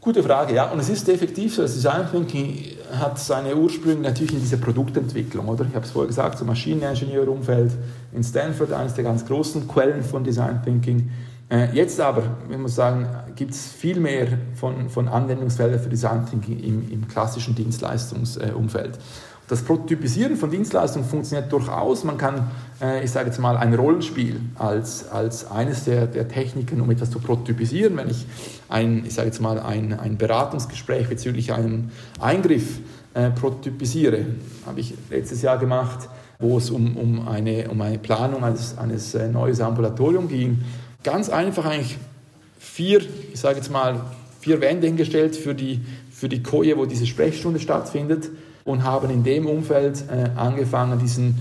Gute Frage, ja. Und es ist effektiv so, das Design Thinking hat seine Ursprünge natürlich in dieser Produktentwicklung, oder? Ich habe es vorher gesagt, so Maschineningenieur-Umfeld in Stanford, eines der ganz großen Quellen von Design Thinking. Äh, jetzt aber, ich muss sagen, gibt es viel mehr von, von Anwendungsfeldern für Design Thinking im, im klassischen Dienstleistungsumfeld. Das Prototypisieren von Dienstleistungen funktioniert durchaus. Man kann, äh, ich sage jetzt mal, ein Rollenspiel als, als eines der, der Techniken, um etwas zu prototypisieren. Wenn ich ein, ich sage jetzt mal, ein, ein Beratungsgespräch bezüglich einem Eingriff äh, prototypisiere. Habe ich letztes Jahr gemacht, wo es um, um, eine, um eine Planung eines, eines äh, neues Ambulatorium ging. Ganz einfach eigentlich vier, ich sage jetzt mal, vier Wände hingestellt für die, für die Koje, wo diese Sprechstunde stattfindet und haben in dem Umfeld äh, angefangen, diesen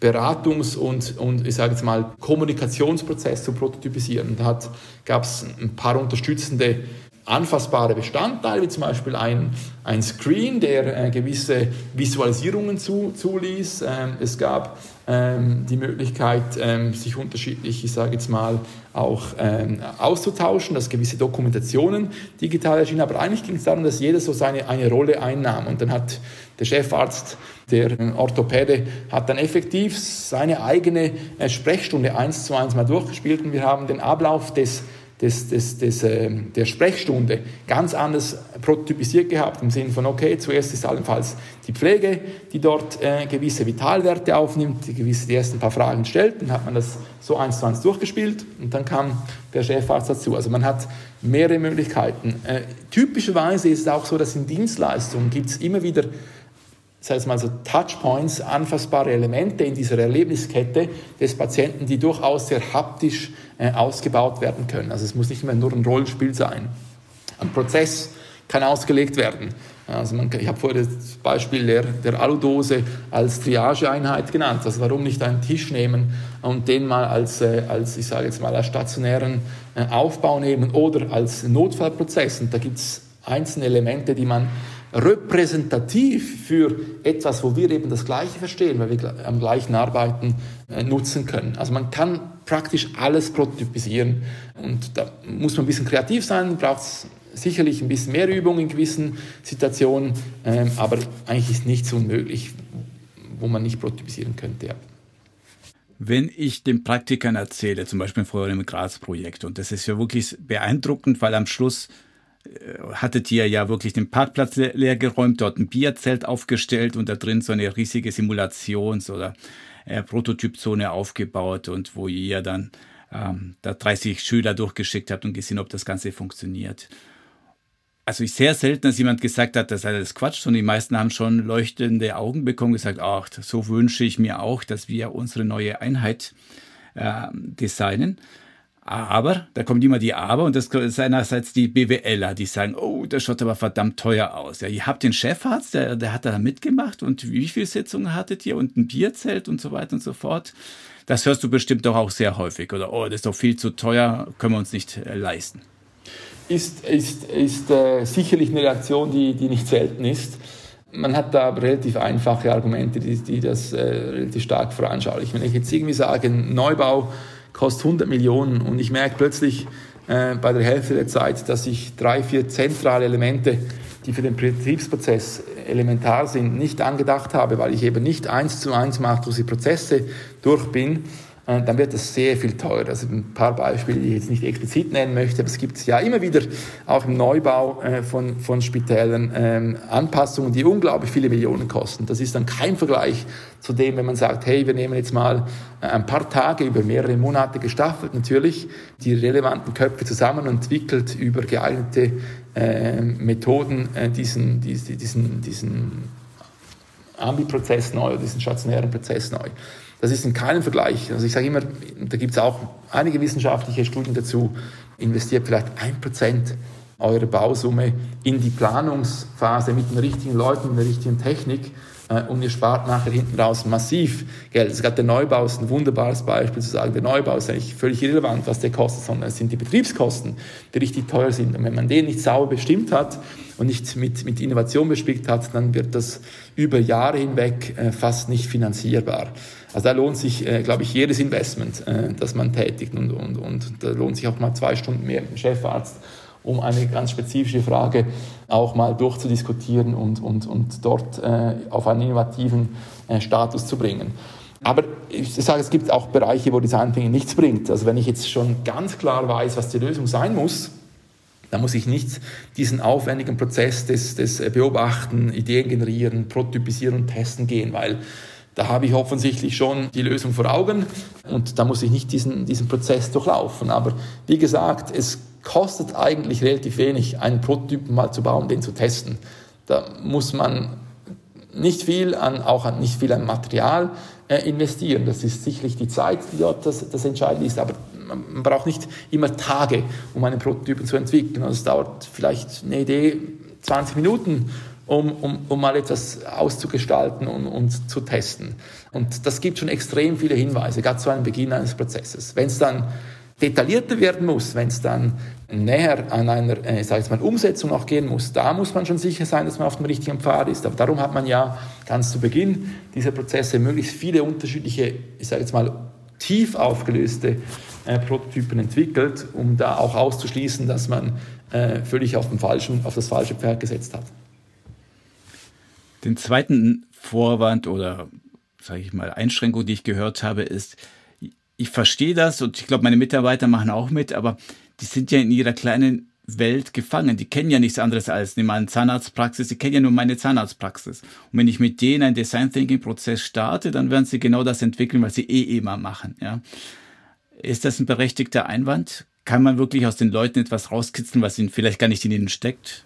Beratungs- und, und ich sage jetzt mal Kommunikationsprozess zu prototypisieren. Da gab es ein paar unterstützende anfassbare Bestandteile, wie zum Beispiel ein, ein Screen, der äh, gewisse Visualisierungen zu, zuließ. Ähm, es gab die Möglichkeit, ähm, sich unterschiedlich, ich sage jetzt mal, auch ähm, auszutauschen, dass gewisse Dokumentationen digital erschienen. Aber eigentlich ging es darum, dass jeder so seine eine Rolle einnahm. Und dann hat der Chefarzt, der Orthopäde, hat dann effektiv seine eigene äh, Sprechstunde eins zu eins mal durchgespielt. Und wir haben den Ablauf des des, des, des, äh, der Sprechstunde ganz anders prototypisiert gehabt, im Sinne von, okay, zuerst ist allenfalls die Pflege, die dort äh, gewisse Vitalwerte aufnimmt, die gewisse die ersten paar Fragen stellt, dann hat man das so eins zu eins durchgespielt und dann kam der Chefarzt dazu. Also man hat mehrere Möglichkeiten. Äh, typischerweise ist es auch so, dass in Dienstleistungen gibt es immer wieder das heißt mal so Touchpoints, anfassbare Elemente in dieser Erlebniskette des Patienten, die durchaus sehr haptisch äh, ausgebaut werden können. Also es muss nicht mehr nur ein Rollenspiel sein. Ein Prozess kann ausgelegt werden. Also man, ich habe vorher das Beispiel der, der Aludose als Triageeinheit genannt. Also warum nicht einen Tisch nehmen und den mal als, äh, als ich sage jetzt mal, als stationären äh, Aufbau nehmen oder als Notfallprozess. Und da gibt es einzelne Elemente, die man repräsentativ für etwas, wo wir eben das Gleiche verstehen, weil wir am gleichen arbeiten, äh, nutzen können. Also man kann praktisch alles prototypisieren und da muss man ein bisschen kreativ sein, braucht es sicherlich ein bisschen mehr Übung in gewissen Situationen, ähm, aber eigentlich ist nichts unmöglich, wo man nicht prototypisieren könnte. Wenn ich den Praktikern erzähle, zum Beispiel vor einem Graz-Projekt, und das ist ja wirklich beeindruckend, weil am Schluss hattet ihr ja wirklich den Parkplatz leer geräumt, dort ein Bierzelt aufgestellt und da drin so eine riesige Simulations- oder äh, Prototypzone aufgebaut und wo ihr dann ähm, da 30 Schüler durchgeschickt habt und gesehen, ob das Ganze funktioniert. Also ich sehr selten, dass jemand gesagt hat, das sei alles Quatsch, und die meisten haben schon leuchtende Augen bekommen, gesagt, ach, so wünsche ich mir auch, dass wir unsere neue Einheit äh, designen. Aber, da kommt immer die Aber und das ist einerseits die BWLer, die sagen, oh, das schaut aber verdammt teuer aus. Ja, ihr habt den Chefarzt, der, der hat da mitgemacht und wie viele Sitzungen hattet ihr und ein Bierzelt und so weiter und so fort. Das hörst du bestimmt doch auch sehr häufig oder, oh, das ist doch viel zu teuer, können wir uns nicht äh, leisten. Ist, ist, ist äh, sicherlich eine Reaktion, die, die nicht selten ist. Man hat da relativ einfache Argumente, die, die das äh, relativ stark veranschaulichen. Wenn ich jetzt irgendwie sage, Neubau, kostet 100 Millionen. Und ich merke plötzlich äh, bei der Hälfte der Zeit, dass ich drei, vier zentrale Elemente, die für den Betriebsprozess elementar sind, nicht angedacht habe, weil ich eben nicht eins zu eins Prozesse durch bin, dann wird das sehr viel teurer. Also ein paar Beispiele, die ich jetzt nicht explizit nennen möchte, aber es gibt ja immer wieder auch im Neubau äh, von, von Spitälern ähm, Anpassungen, die unglaublich viele Millionen kosten. Das ist dann kein Vergleich zu dem, wenn man sagt, hey, wir nehmen jetzt mal äh, ein paar Tage über mehrere Monate gestaffelt natürlich die relevanten Köpfe zusammen und entwickelt über geeignete äh, Methoden äh, diesen, diesen, diesen, diesen Ambi-Prozess neu diesen stationären Prozess neu. Das ist in keinem Vergleich. Also ich sage immer, da gibt es auch einige wissenschaftliche Studien dazu, investiert vielleicht ein Prozent eurer Bausumme in die Planungsphase mit den richtigen Leuten, mit der richtigen Technik äh, und ihr spart nachher hinten raus massiv Geld. Also gerade der Neubau ist ein wunderbares Beispiel zu sagen, der Neubau ist eigentlich völlig irrelevant, was der kostet, sondern es sind die Betriebskosten, die richtig teuer sind. Und wenn man den nicht sauber bestimmt hat und nicht mit, mit Innovation bespickt hat, dann wird das über Jahre hinweg äh, fast nicht finanzierbar. Also da lohnt sich, äh, glaube ich, jedes Investment, äh, das man tätigt und, und, und da lohnt sich auch mal zwei Stunden mehr mit dem Chefarzt um eine ganz spezifische Frage auch mal durchzudiskutieren und, und, und dort äh, auf einen innovativen äh, Status zu bringen. Aber ich sage, es gibt auch Bereiche, wo Design Thinking nichts bringt. Also wenn ich jetzt schon ganz klar weiß, was die Lösung sein muss, dann muss ich nicht diesen aufwendigen Prozess des, des Beobachten, Ideen generieren, Prototypisieren und Testen gehen, weil da habe ich offensichtlich schon die Lösung vor Augen und da muss ich nicht diesen, diesen Prozess durchlaufen. Aber wie gesagt, es kostet eigentlich relativ wenig, einen Prototypen mal zu bauen, den zu testen. Da muss man nicht viel an, auch nicht viel an Material äh, investieren. Das ist sicherlich die Zeit, die dort das, das Entscheidende ist, aber man braucht nicht immer Tage, um einen Prototypen zu entwickeln. Also es dauert vielleicht eine Idee 20 Minuten, um, um, um mal etwas auszugestalten und, und zu testen. Und das gibt schon extrem viele Hinweise, gerade zu einem Beginn eines Prozesses. Wenn es dann detaillierter werden muss, wenn es dann näher an einer äh, sag ich mal, Umsetzung auch gehen muss, da muss man schon sicher sein, dass man auf dem richtigen Pfad ist. Aber darum hat man ja ganz zu Beginn dieser Prozesse möglichst viele unterschiedliche, ich sage jetzt mal, tief aufgelöste äh, Prototypen entwickelt, um da auch auszuschließen, dass man äh, völlig auf, dem falschen, auf das falsche Pferd gesetzt hat. Den zweiten Vorwand oder sage ich mal Einschränkung, die ich gehört habe, ist, ich verstehe das und ich glaube, meine Mitarbeiter machen auch mit, aber die sind ja in ihrer kleinen Welt gefangen. Die kennen ja nichts anderes als nehmen eine Zahnarztpraxis. Die kennen ja nur meine Zahnarztpraxis. Und wenn ich mit denen einen Design Thinking Prozess starte, dann werden sie genau das entwickeln, was sie eh immer machen. Ja. Ist das ein berechtigter Einwand? Kann man wirklich aus den Leuten etwas rauskitzeln, was ihnen vielleicht gar nicht in ihnen steckt?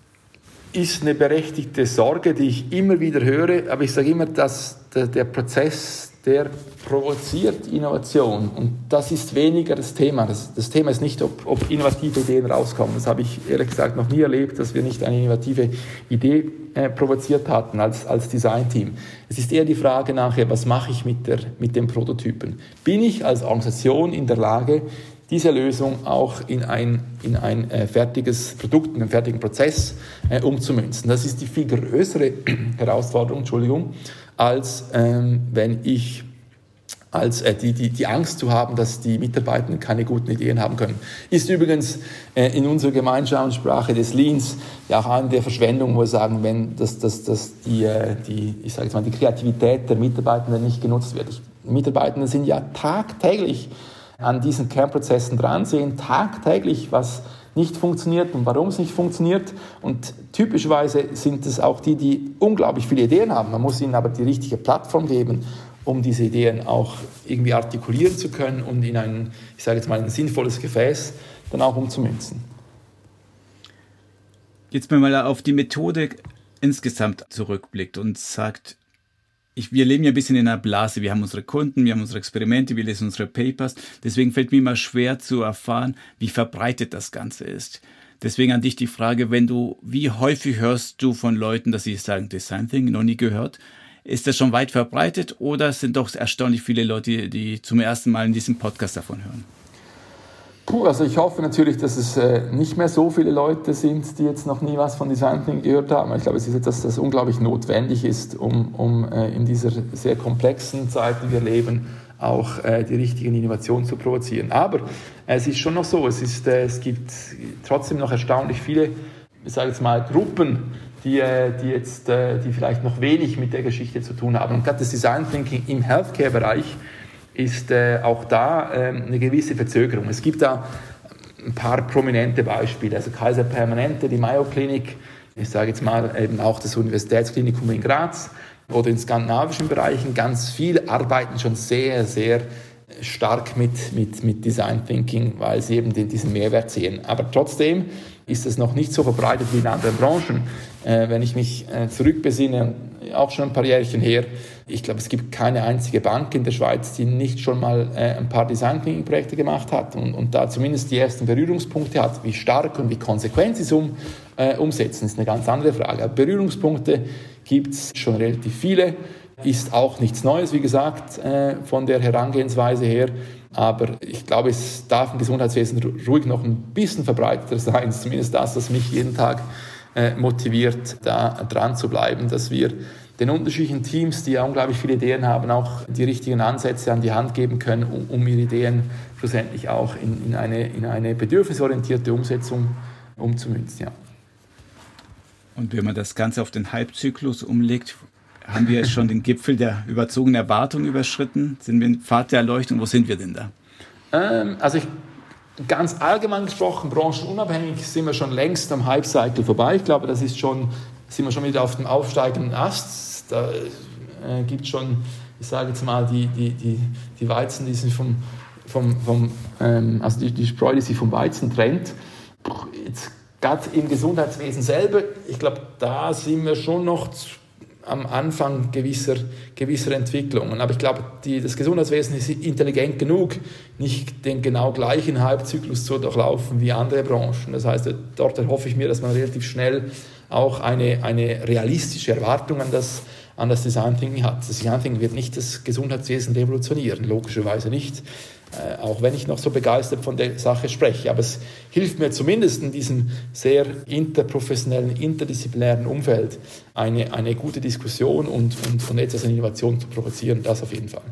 Ist eine berechtigte Sorge, die ich immer wieder höre. Aber ich sage immer, dass der Prozess der provoziert Innovation. Und das ist weniger das Thema. Das, das Thema ist nicht, ob, ob, innovative Ideen rauskommen. Das habe ich ehrlich gesagt noch nie erlebt, dass wir nicht eine innovative Idee äh, provoziert hatten als, als Designteam. Es ist eher die Frage nachher, was mache ich mit, der, mit dem Prototypen? Bin ich als Organisation in der Lage, diese Lösung auch in ein, in ein äh, fertiges Produkt, in einen fertigen Prozess äh, umzumünzen. Das ist die viel größere Herausforderung, Entschuldigung, als ähm, wenn ich als äh, die, die, die Angst zu haben, dass die Mitarbeitenden keine guten Ideen haben können. Ist übrigens äh, in unserer Gemeinschaftssprache des Leans ja auch eine der Verschwendungen, wo wir sagen, wenn das, das, das die, äh, die, ich sage jetzt mal, die Kreativität der Mitarbeitenden nicht genutzt wird. Die Mitarbeitenden sind ja tagtäglich an diesen Kernprozessen dran, sehen tagtäglich, was nicht funktioniert und warum es nicht funktioniert. Und typischerweise sind es auch die, die unglaublich viele Ideen haben. Man muss ihnen aber die richtige Plattform geben, um diese Ideen auch irgendwie artikulieren zu können und in ein, ich sage jetzt mal, ein sinnvolles Gefäß dann auch umzumünzen. Jetzt mal auf die Methode insgesamt zurückblickt und sagt, ich, wir leben ja ein bisschen in einer Blase. Wir haben unsere Kunden, wir haben unsere Experimente, wir lesen unsere Papers. Deswegen fällt mir immer schwer zu erfahren, wie verbreitet das Ganze ist. Deswegen an dich die Frage, wenn du, wie häufig hörst du von Leuten, dass sie sagen, Design Thinking noch nie gehört? Ist das schon weit verbreitet oder sind doch erstaunlich viele Leute, die zum ersten Mal in diesem Podcast davon hören? Puh, also ich hoffe natürlich, dass es äh, nicht mehr so viele Leute sind, die jetzt noch nie was von Design Thinking gehört haben. Ich glaube, es ist etwas, das unglaublich notwendig ist, um, um äh, in dieser sehr komplexen Zeit, die wir leben, auch äh, die richtigen Innovationen zu provozieren. Aber es ist schon noch so, es, ist, äh, es gibt trotzdem noch erstaunlich viele, ich sage jetzt mal, Gruppen, die, äh, die, jetzt, äh, die vielleicht noch wenig mit der Geschichte zu tun haben. Und gerade das Design Thinking im Healthcare-Bereich ist äh, auch da äh, eine gewisse Verzögerung. Es gibt da ein paar prominente Beispiele, also Kaiser Permanente, die Mayo Klinik, ich sage jetzt mal eben auch das Universitätsklinikum in Graz oder in skandinavischen Bereichen, ganz viel arbeiten schon sehr, sehr stark mit, mit, mit Design Thinking, weil sie eben diesen Mehrwert sehen. Aber trotzdem ist es noch nicht so verbreitet wie in anderen Branchen. Äh, wenn ich mich äh, zurückbesinne, auch schon ein paar Jährchen her, ich glaube, es gibt keine einzige Bank in der Schweiz, die nicht schon mal äh, ein paar Design Thinking Projekte gemacht hat und, und, da zumindest die ersten Berührungspunkte hat. Wie stark und wie konsequent sie es um, äh, umsetzen, ist eine ganz andere Frage. Aber Berührungspunkte gibt es schon relativ viele. Ist auch nichts Neues, wie gesagt, äh, von der Herangehensweise her. Aber ich glaube, es darf im Gesundheitswesen ruhig noch ein bisschen verbreiteter sein. Zumindest das, was mich jeden Tag äh, motiviert, da dran zu bleiben, dass wir den unterschiedlichen Teams, die ja unglaublich viele Ideen haben, auch die richtigen Ansätze an die Hand geben können, um, um ihre Ideen schlussendlich auch in, in, eine, in eine bedürfnisorientierte Umsetzung umzumünzen. Ja. Und wenn man das Ganze auf den Halbzyklus umlegt, haben wir jetzt schon den Gipfel der überzogenen Erwartung überschritten? Sind wir im Pfad der Erleuchtung? Wo sind wir denn da? Ähm, also ich, ganz allgemein gesprochen, branchenunabhängig, sind wir schon längst am Hype-Cycle vorbei. Ich glaube, das ist schon, sind wir schon wieder auf dem aufsteigenden Ast da äh, gibt es schon, ich sage jetzt mal, die, die, die, die Weizen, die sich vom, vom, vom ähm, also die, die Spreu, die sich vom Weizen trennt. Jetzt gerade im Gesundheitswesen selber, ich glaube, da sind wir schon noch am Anfang gewisser, gewisser Entwicklungen. Aber ich glaube, das Gesundheitswesen ist intelligent genug, nicht den genau gleichen Halbzyklus zu durchlaufen wie andere Branchen. Das heißt, dort erhoffe ich mir, dass man relativ schnell auch eine, eine realistische Erwartung an das, an das Design Thinking hat. Das Design Thinking wird nicht das Gesundheitswesen revolutionieren, logischerweise nicht. Äh, auch wenn ich noch so begeistert von der Sache spreche. Aber es hilft mir zumindest in diesem sehr interprofessionellen, interdisziplinären Umfeld eine, eine gute Diskussion und, und, und etwas an Innovation zu provozieren. Das auf jeden Fall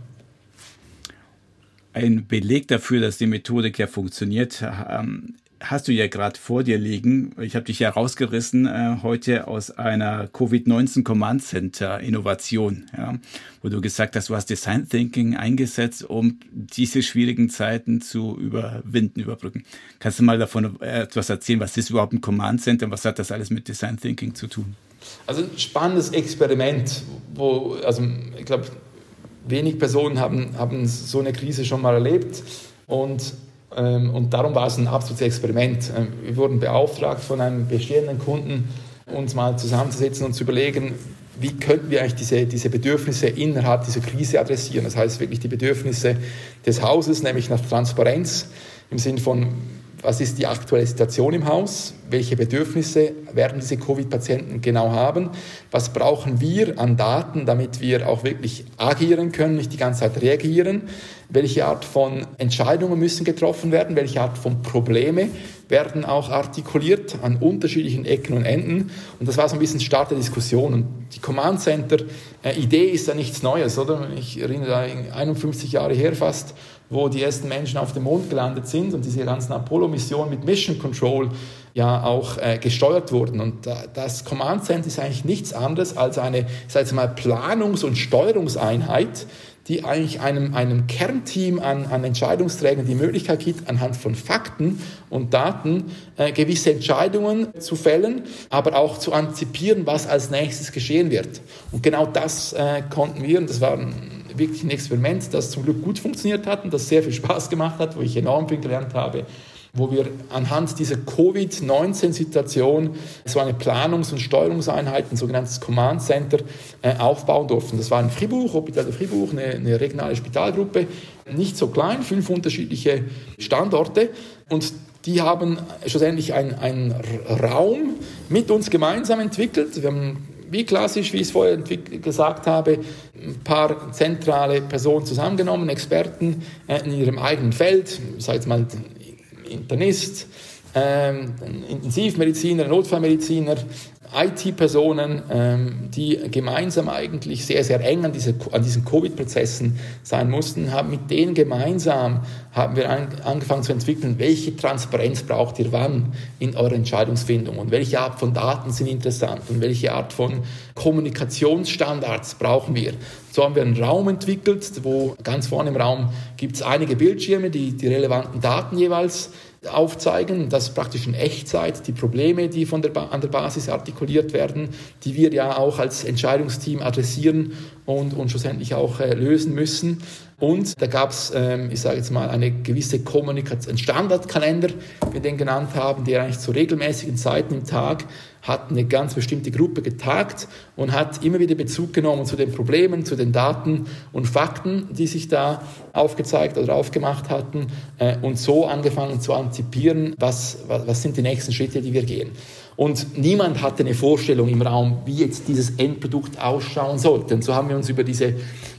ein Beleg dafür, dass die Methodik ja funktioniert, ähm, hast du ja gerade vor dir liegen. Ich habe dich ja rausgerissen äh, heute aus einer Covid-19 Command Center Innovation, ja, wo du gesagt hast, du hast Design Thinking eingesetzt, um diese schwierigen Zeiten zu überwinden, überbrücken. Kannst du mal davon etwas erzählen? Was ist überhaupt ein Command Center und was hat das alles mit Design Thinking zu tun? Also ein spannendes Experiment, wo, also ich glaube, wenig Personen haben, haben so eine Krise schon mal erlebt und und darum war es ein absolutes Experiment. Ähm, wir wurden beauftragt von einem bestehenden Kunden, uns mal zusammenzusetzen und zu überlegen, wie könnten wir eigentlich diese, diese Bedürfnisse innerhalb dieser Krise adressieren. Das heißt wirklich die Bedürfnisse des Hauses, nämlich nach Transparenz im Sinn von, was ist die aktuelle Situation im Haus, welche Bedürfnisse werden diese Covid-Patienten genau haben, was brauchen wir an Daten, damit wir auch wirklich agieren können, nicht die ganze Zeit reagieren, welche Art von Entscheidungen müssen getroffen werden, welche Art von Probleme werden auch artikuliert an unterschiedlichen Ecken und Enden. Und das war so ein bisschen Start der Diskussion. Und die Command Center äh, ist ja nichts Neues, oder? Ich erinnere da 51 Jahre her fast, wo die ersten Menschen auf dem Mond gelandet sind und diese ganzen Apollo-Missionen mit Mission Control ja auch äh, gesteuert wurden. Und das Command Center ist eigentlich nichts anderes als eine, ich sage jetzt mal, Planungs- und Steuerungseinheit, die eigentlich einem, einem Kernteam an, an Entscheidungsträgern die Möglichkeit gibt, anhand von Fakten und Daten äh, gewisse Entscheidungen zu fällen, aber auch zu antizipieren, was als nächstes geschehen wird. Und genau das äh, konnten wir, und das war wirklich ein Experiment, das zum Glück gut funktioniert hat und das sehr viel Spaß gemacht hat, wo ich enorm viel gelernt habe wo wir anhand dieser Covid-19-Situation so eine Planungs- und Steuerungseinheit, ein sogenanntes Command Center, äh, aufbauen durften. Das war in Fribourg, Hospital de Fribourg, eine, eine regionale Spitalgruppe, nicht so klein, fünf unterschiedliche Standorte und die haben schlussendlich einen Raum mit uns gemeinsam entwickelt. Wir haben wie klassisch, wie ich es vorher gesagt habe, ein paar zentrale Personen zusammengenommen, Experten äh, in ihrem eigenen Feld, sei es mal Internist, ähm, Intensivmediziner, Notfallmediziner, IT-Personen, ähm, die gemeinsam eigentlich sehr, sehr eng an, diese, an diesen Covid-Prozessen sein mussten, haben mit denen gemeinsam haben wir an, angefangen zu entwickeln, welche Transparenz braucht ihr wann in eurer Entscheidungsfindung und welche Art von Daten sind interessant und welche Art von Kommunikationsstandards brauchen wir. So haben wir einen Raum entwickelt, wo ganz vorne im Raum gibt es einige Bildschirme, die die relevanten Daten jeweils aufzeigen, dass praktisch in Echtzeit die Probleme, die von der an der Basis artikuliert werden, die wir ja auch als Entscheidungsteam adressieren und, und schlussendlich auch äh, lösen müssen. Und da gab es, ähm, ich sage jetzt mal, eine gewisse Kommunikation, einen Standardkalender, wie wir den genannt haben, der eigentlich zu regelmäßigen Zeiten im Tag hat eine ganz bestimmte Gruppe getagt und hat immer wieder Bezug genommen zu den Problemen, zu den Daten und Fakten, die sich da aufgezeigt oder aufgemacht hatten äh, und so angefangen zu antizipieren, was, was, was sind die nächsten Schritte, die wir gehen. Und niemand hatte eine Vorstellung im Raum, wie jetzt dieses Endprodukt ausschauen sollte. Und so haben wir uns über diese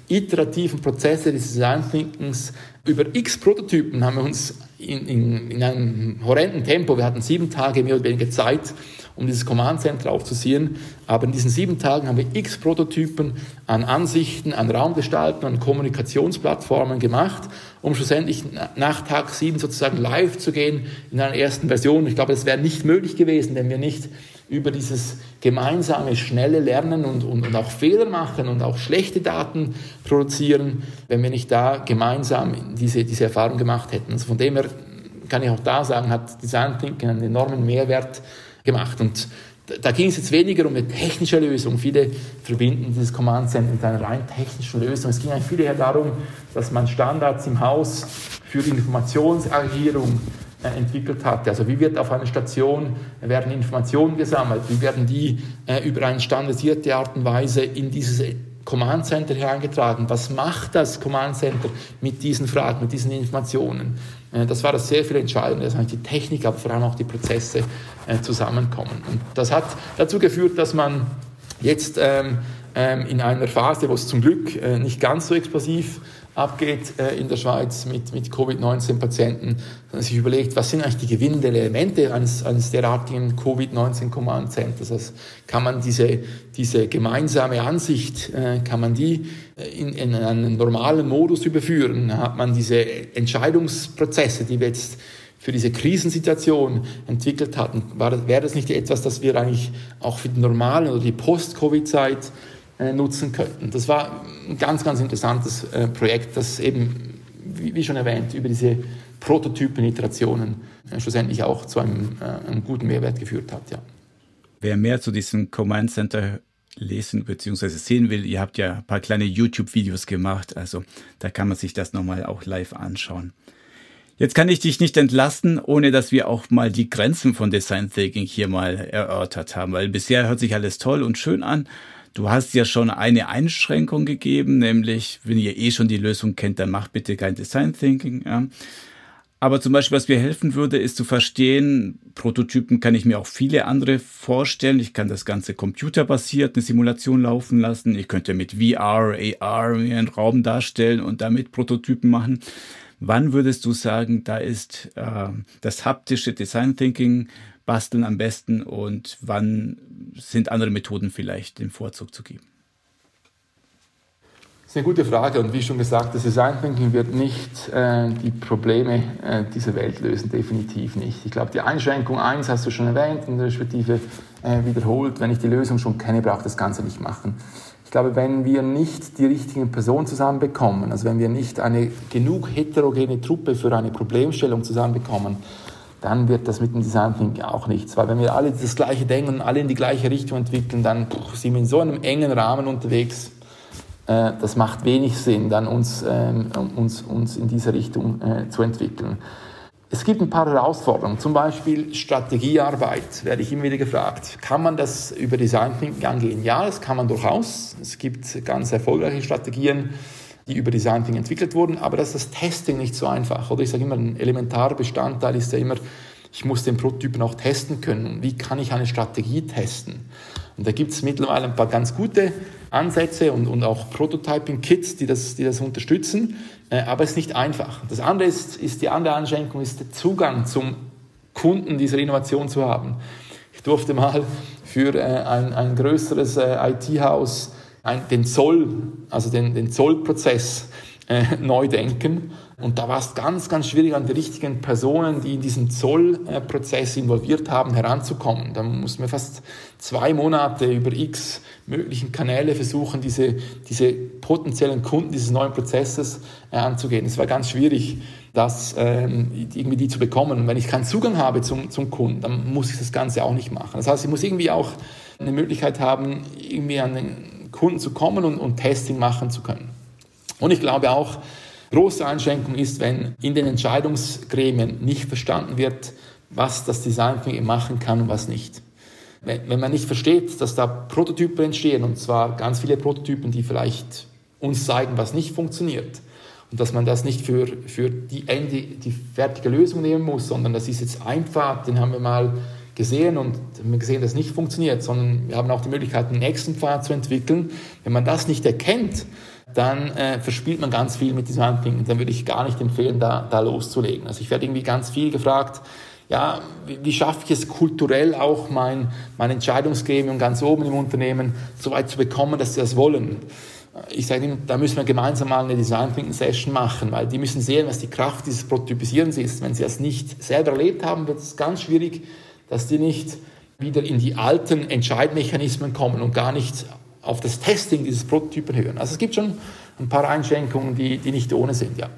iterativen Prozesse des Design Thinkings, über x Prototypen haben wir uns in, in, in einem horrenden Tempo, wir hatten sieben Tage mehr oder weniger Zeit, um dieses Command Center aufzuziehen. Aber in diesen sieben Tagen haben wir x Prototypen an Ansichten, an Raumgestalten, an Kommunikationsplattformen gemacht, um schlussendlich nach Tag sieben sozusagen live zu gehen in einer ersten Version. Ich glaube, das wäre nicht möglich gewesen, wenn wir nicht über dieses gemeinsame, schnelle Lernen und, und, und auch Fehler machen und auch schlechte Daten produzieren, wenn wir nicht da gemeinsam diese, diese Erfahrung gemacht hätten. Also von dem her kann ich auch da sagen, hat Design Thinking einen enormen Mehrwert gemacht. Und da ging es jetzt weniger um eine technische Lösung. Viele verbinden dieses Command Center mit einer rein technischen Lösung. Es ging eigentlich viel eher darum, dass man Standards im Haus für die Informationsagierung entwickelt hatte. Also wie wird auf einer Station, werden Informationen gesammelt, wie werden die äh, über eine standardisierte Art und Weise in dieses Command Center hereingetragen. Was macht das Command Center mit diesen Fragen, mit diesen Informationen? Äh, das war das sehr viel Entscheidende, dass die Technik, aber vor allem auch die Prozesse äh, zusammenkommen. Und das hat dazu geführt, dass man jetzt ähm, ähm, in einer Phase, wo es zum Glück äh, nicht ganz so explosiv abgeht äh, in der Schweiz mit, mit Covid-19-Patienten, sondern sich überlegt, was sind eigentlich die gewinnenden Elemente eines, eines derartigen Covid-19-Command-Centers. Also kann man diese, diese gemeinsame Ansicht, äh, kann man die äh, in, in einen normalen Modus überführen? Hat man diese Entscheidungsprozesse, die wir jetzt für diese Krisensituation entwickelt hatten, war, wäre das nicht etwas, das wir eigentlich auch für die normalen oder die Post-Covid-Zeit nutzen könnten. Das war ein ganz, ganz interessantes äh, Projekt, das eben, wie, schon erwähnt, über diese Prototypen, Iterationen äh, schlussendlich auch zu einem, einem guten Mehrwert geführt hat. Ja. Wer mehr zu diesem Command Center lesen bzw. sehen will, ihr habt ja ein paar kleine YouTube-Videos gemacht, also da kann man sich das nochmal auch live anschauen. Jetzt kann ich dich nicht entlassen, ohne dass wir auch mal die Grenzen von Design Thinking hier mal erörtert haben, weil bisher hört sich alles toll und schön an, Du hast ja schon eine Einschränkung gegeben, nämlich, wenn ihr eh schon die Lösung kennt, dann macht bitte kein Design Thinking. Ja. Aber zum Beispiel, was mir helfen würde, ist zu verstehen, Prototypen kann ich mir auch viele andere vorstellen. Ich kann das Ganze computerbasiert eine Simulation laufen lassen. Ich könnte mit VR, AR mir einen Raum darstellen und damit Prototypen machen. Wann würdest du sagen, da ist äh, das haptische Design Thinking basteln am besten und wann sind andere Methoden vielleicht den Vorzug zu geben? Das ist eine gute Frage und wie schon gesagt, das Design Thinking wird nicht äh, die Probleme äh, dieser Welt lösen, definitiv nicht. Ich glaube, die Einschränkung 1 hast du schon erwähnt der Respektive äh, wiederholt. Wenn ich die Lösung schon kenne, brauche ich das Ganze nicht machen. Ich glaube, wenn wir nicht die richtigen Personen zusammenbekommen, also wenn wir nicht eine genug heterogene Truppe für eine Problemstellung zusammenbekommen, dann wird das mit dem Design Thinking auch nichts. Weil wenn wir alle das Gleiche denken und alle in die gleiche Richtung entwickeln, dann sind wir in so einem engen Rahmen unterwegs. Äh, das macht wenig Sinn, dann uns, ähm, uns, uns in diese Richtung äh, zu entwickeln. Es gibt ein paar Herausforderungen, zum Beispiel Strategiearbeit, werde ich immer wieder gefragt. Kann man das über Design Thinking angehen? Ja, das kann man durchaus. Es gibt ganz erfolgreiche Strategien, die über Design Thinking entwickelt wurden, aber das ist das Testing nicht so einfach. Oder ich sage immer, ein elementarer Bestandteil ist ja immer, ich muss den Prototypen auch testen können. Wie kann ich eine Strategie testen? Und da gibt es mittlerweile ein paar ganz gute Ansätze und, und auch Prototyping-Kits, die das, die das unterstützen, äh, aber es ist nicht einfach. Das andere ist, ist die andere Einschränkung, ist der Zugang zum Kunden dieser Innovation zu haben. Ich durfte mal für äh, ein, ein größeres äh, IT-Haus ein, den Zoll, also den, den Zollprozess äh, neu denken. Und da war es ganz, ganz schwierig, an die richtigen Personen, die in diesen Zollprozess involviert haben, heranzukommen. Da mussten wir fast zwei Monate über x möglichen Kanäle versuchen, diese, diese potenziellen Kunden dieses neuen Prozesses äh, anzugehen. Es war ganz schwierig, das ähm, irgendwie die zu bekommen. Und wenn ich keinen Zugang habe zum, zum Kunden, dann muss ich das Ganze auch nicht machen. Das heißt, ich muss irgendwie auch eine Möglichkeit haben, irgendwie an den Kunden zu kommen und, und Testing machen zu können. Und ich glaube auch, große Einschränkung ist, wenn in den Entscheidungsgremien nicht verstanden wird, was das Design machen kann und was nicht. Wenn man nicht versteht, dass da Prototypen entstehen, und zwar ganz viele Prototypen, die vielleicht uns zeigen, was nicht funktioniert, und dass man das nicht für, für die, Ende, die fertige Lösung nehmen muss, sondern das ist jetzt einfach, den haben wir mal gesehen und gesehen, dass es nicht funktioniert, sondern wir haben auch die Möglichkeit, einen nächsten Pfad zu entwickeln. Wenn man das nicht erkennt, dann äh, verspielt man ganz viel mit diesem Hunting. Dann würde ich gar nicht empfehlen, da, da loszulegen. Also ich werde irgendwie ganz viel gefragt, ja, wie, wie schaffe ich es kulturell auch mein, mein Entscheidungsgremium ganz oben im Unternehmen so weit zu bekommen, dass sie das wollen. Ich sage ihnen, da müssen wir gemeinsam mal eine Design Thinking Session machen, weil die müssen sehen, was die Kraft dieses Prototypisierens ist. Wenn sie das nicht selber erlebt haben, wird es ganz schwierig, dass die nicht wieder in die alten Entscheidmechanismen kommen und gar nicht auf das Testing dieses Prototypen hören. Also es gibt schon ein paar Einschränkungen, die, die nicht ohne sind, ja.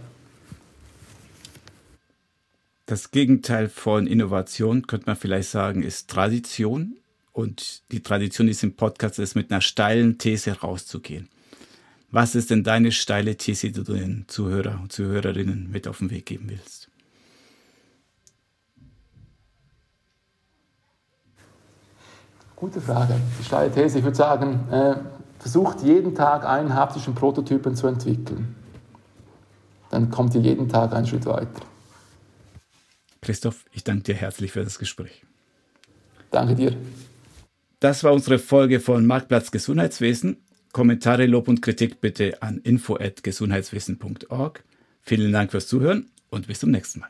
Das Gegenteil von Innovation, könnte man vielleicht sagen, ist Tradition. Und die Tradition diesem Podcast ist, mit einer steilen These rauszugehen. Was ist denn deine steile These, die du den Zuhörer und Zuhörerinnen mit auf den Weg geben willst? Gute Frage. Die steile These. Ich würde sagen, äh, versucht jeden Tag einen haptischen Prototypen zu entwickeln. Dann kommt ihr jeden Tag einen Schritt weiter. Christoph, ich danke dir herzlich für das Gespräch. Danke dir. Das war unsere Folge von Marktplatz Gesundheitswesen. Kommentare, Lob und Kritik bitte an info@gesundheitswesen.org. Vielen Dank fürs Zuhören und bis zum nächsten Mal.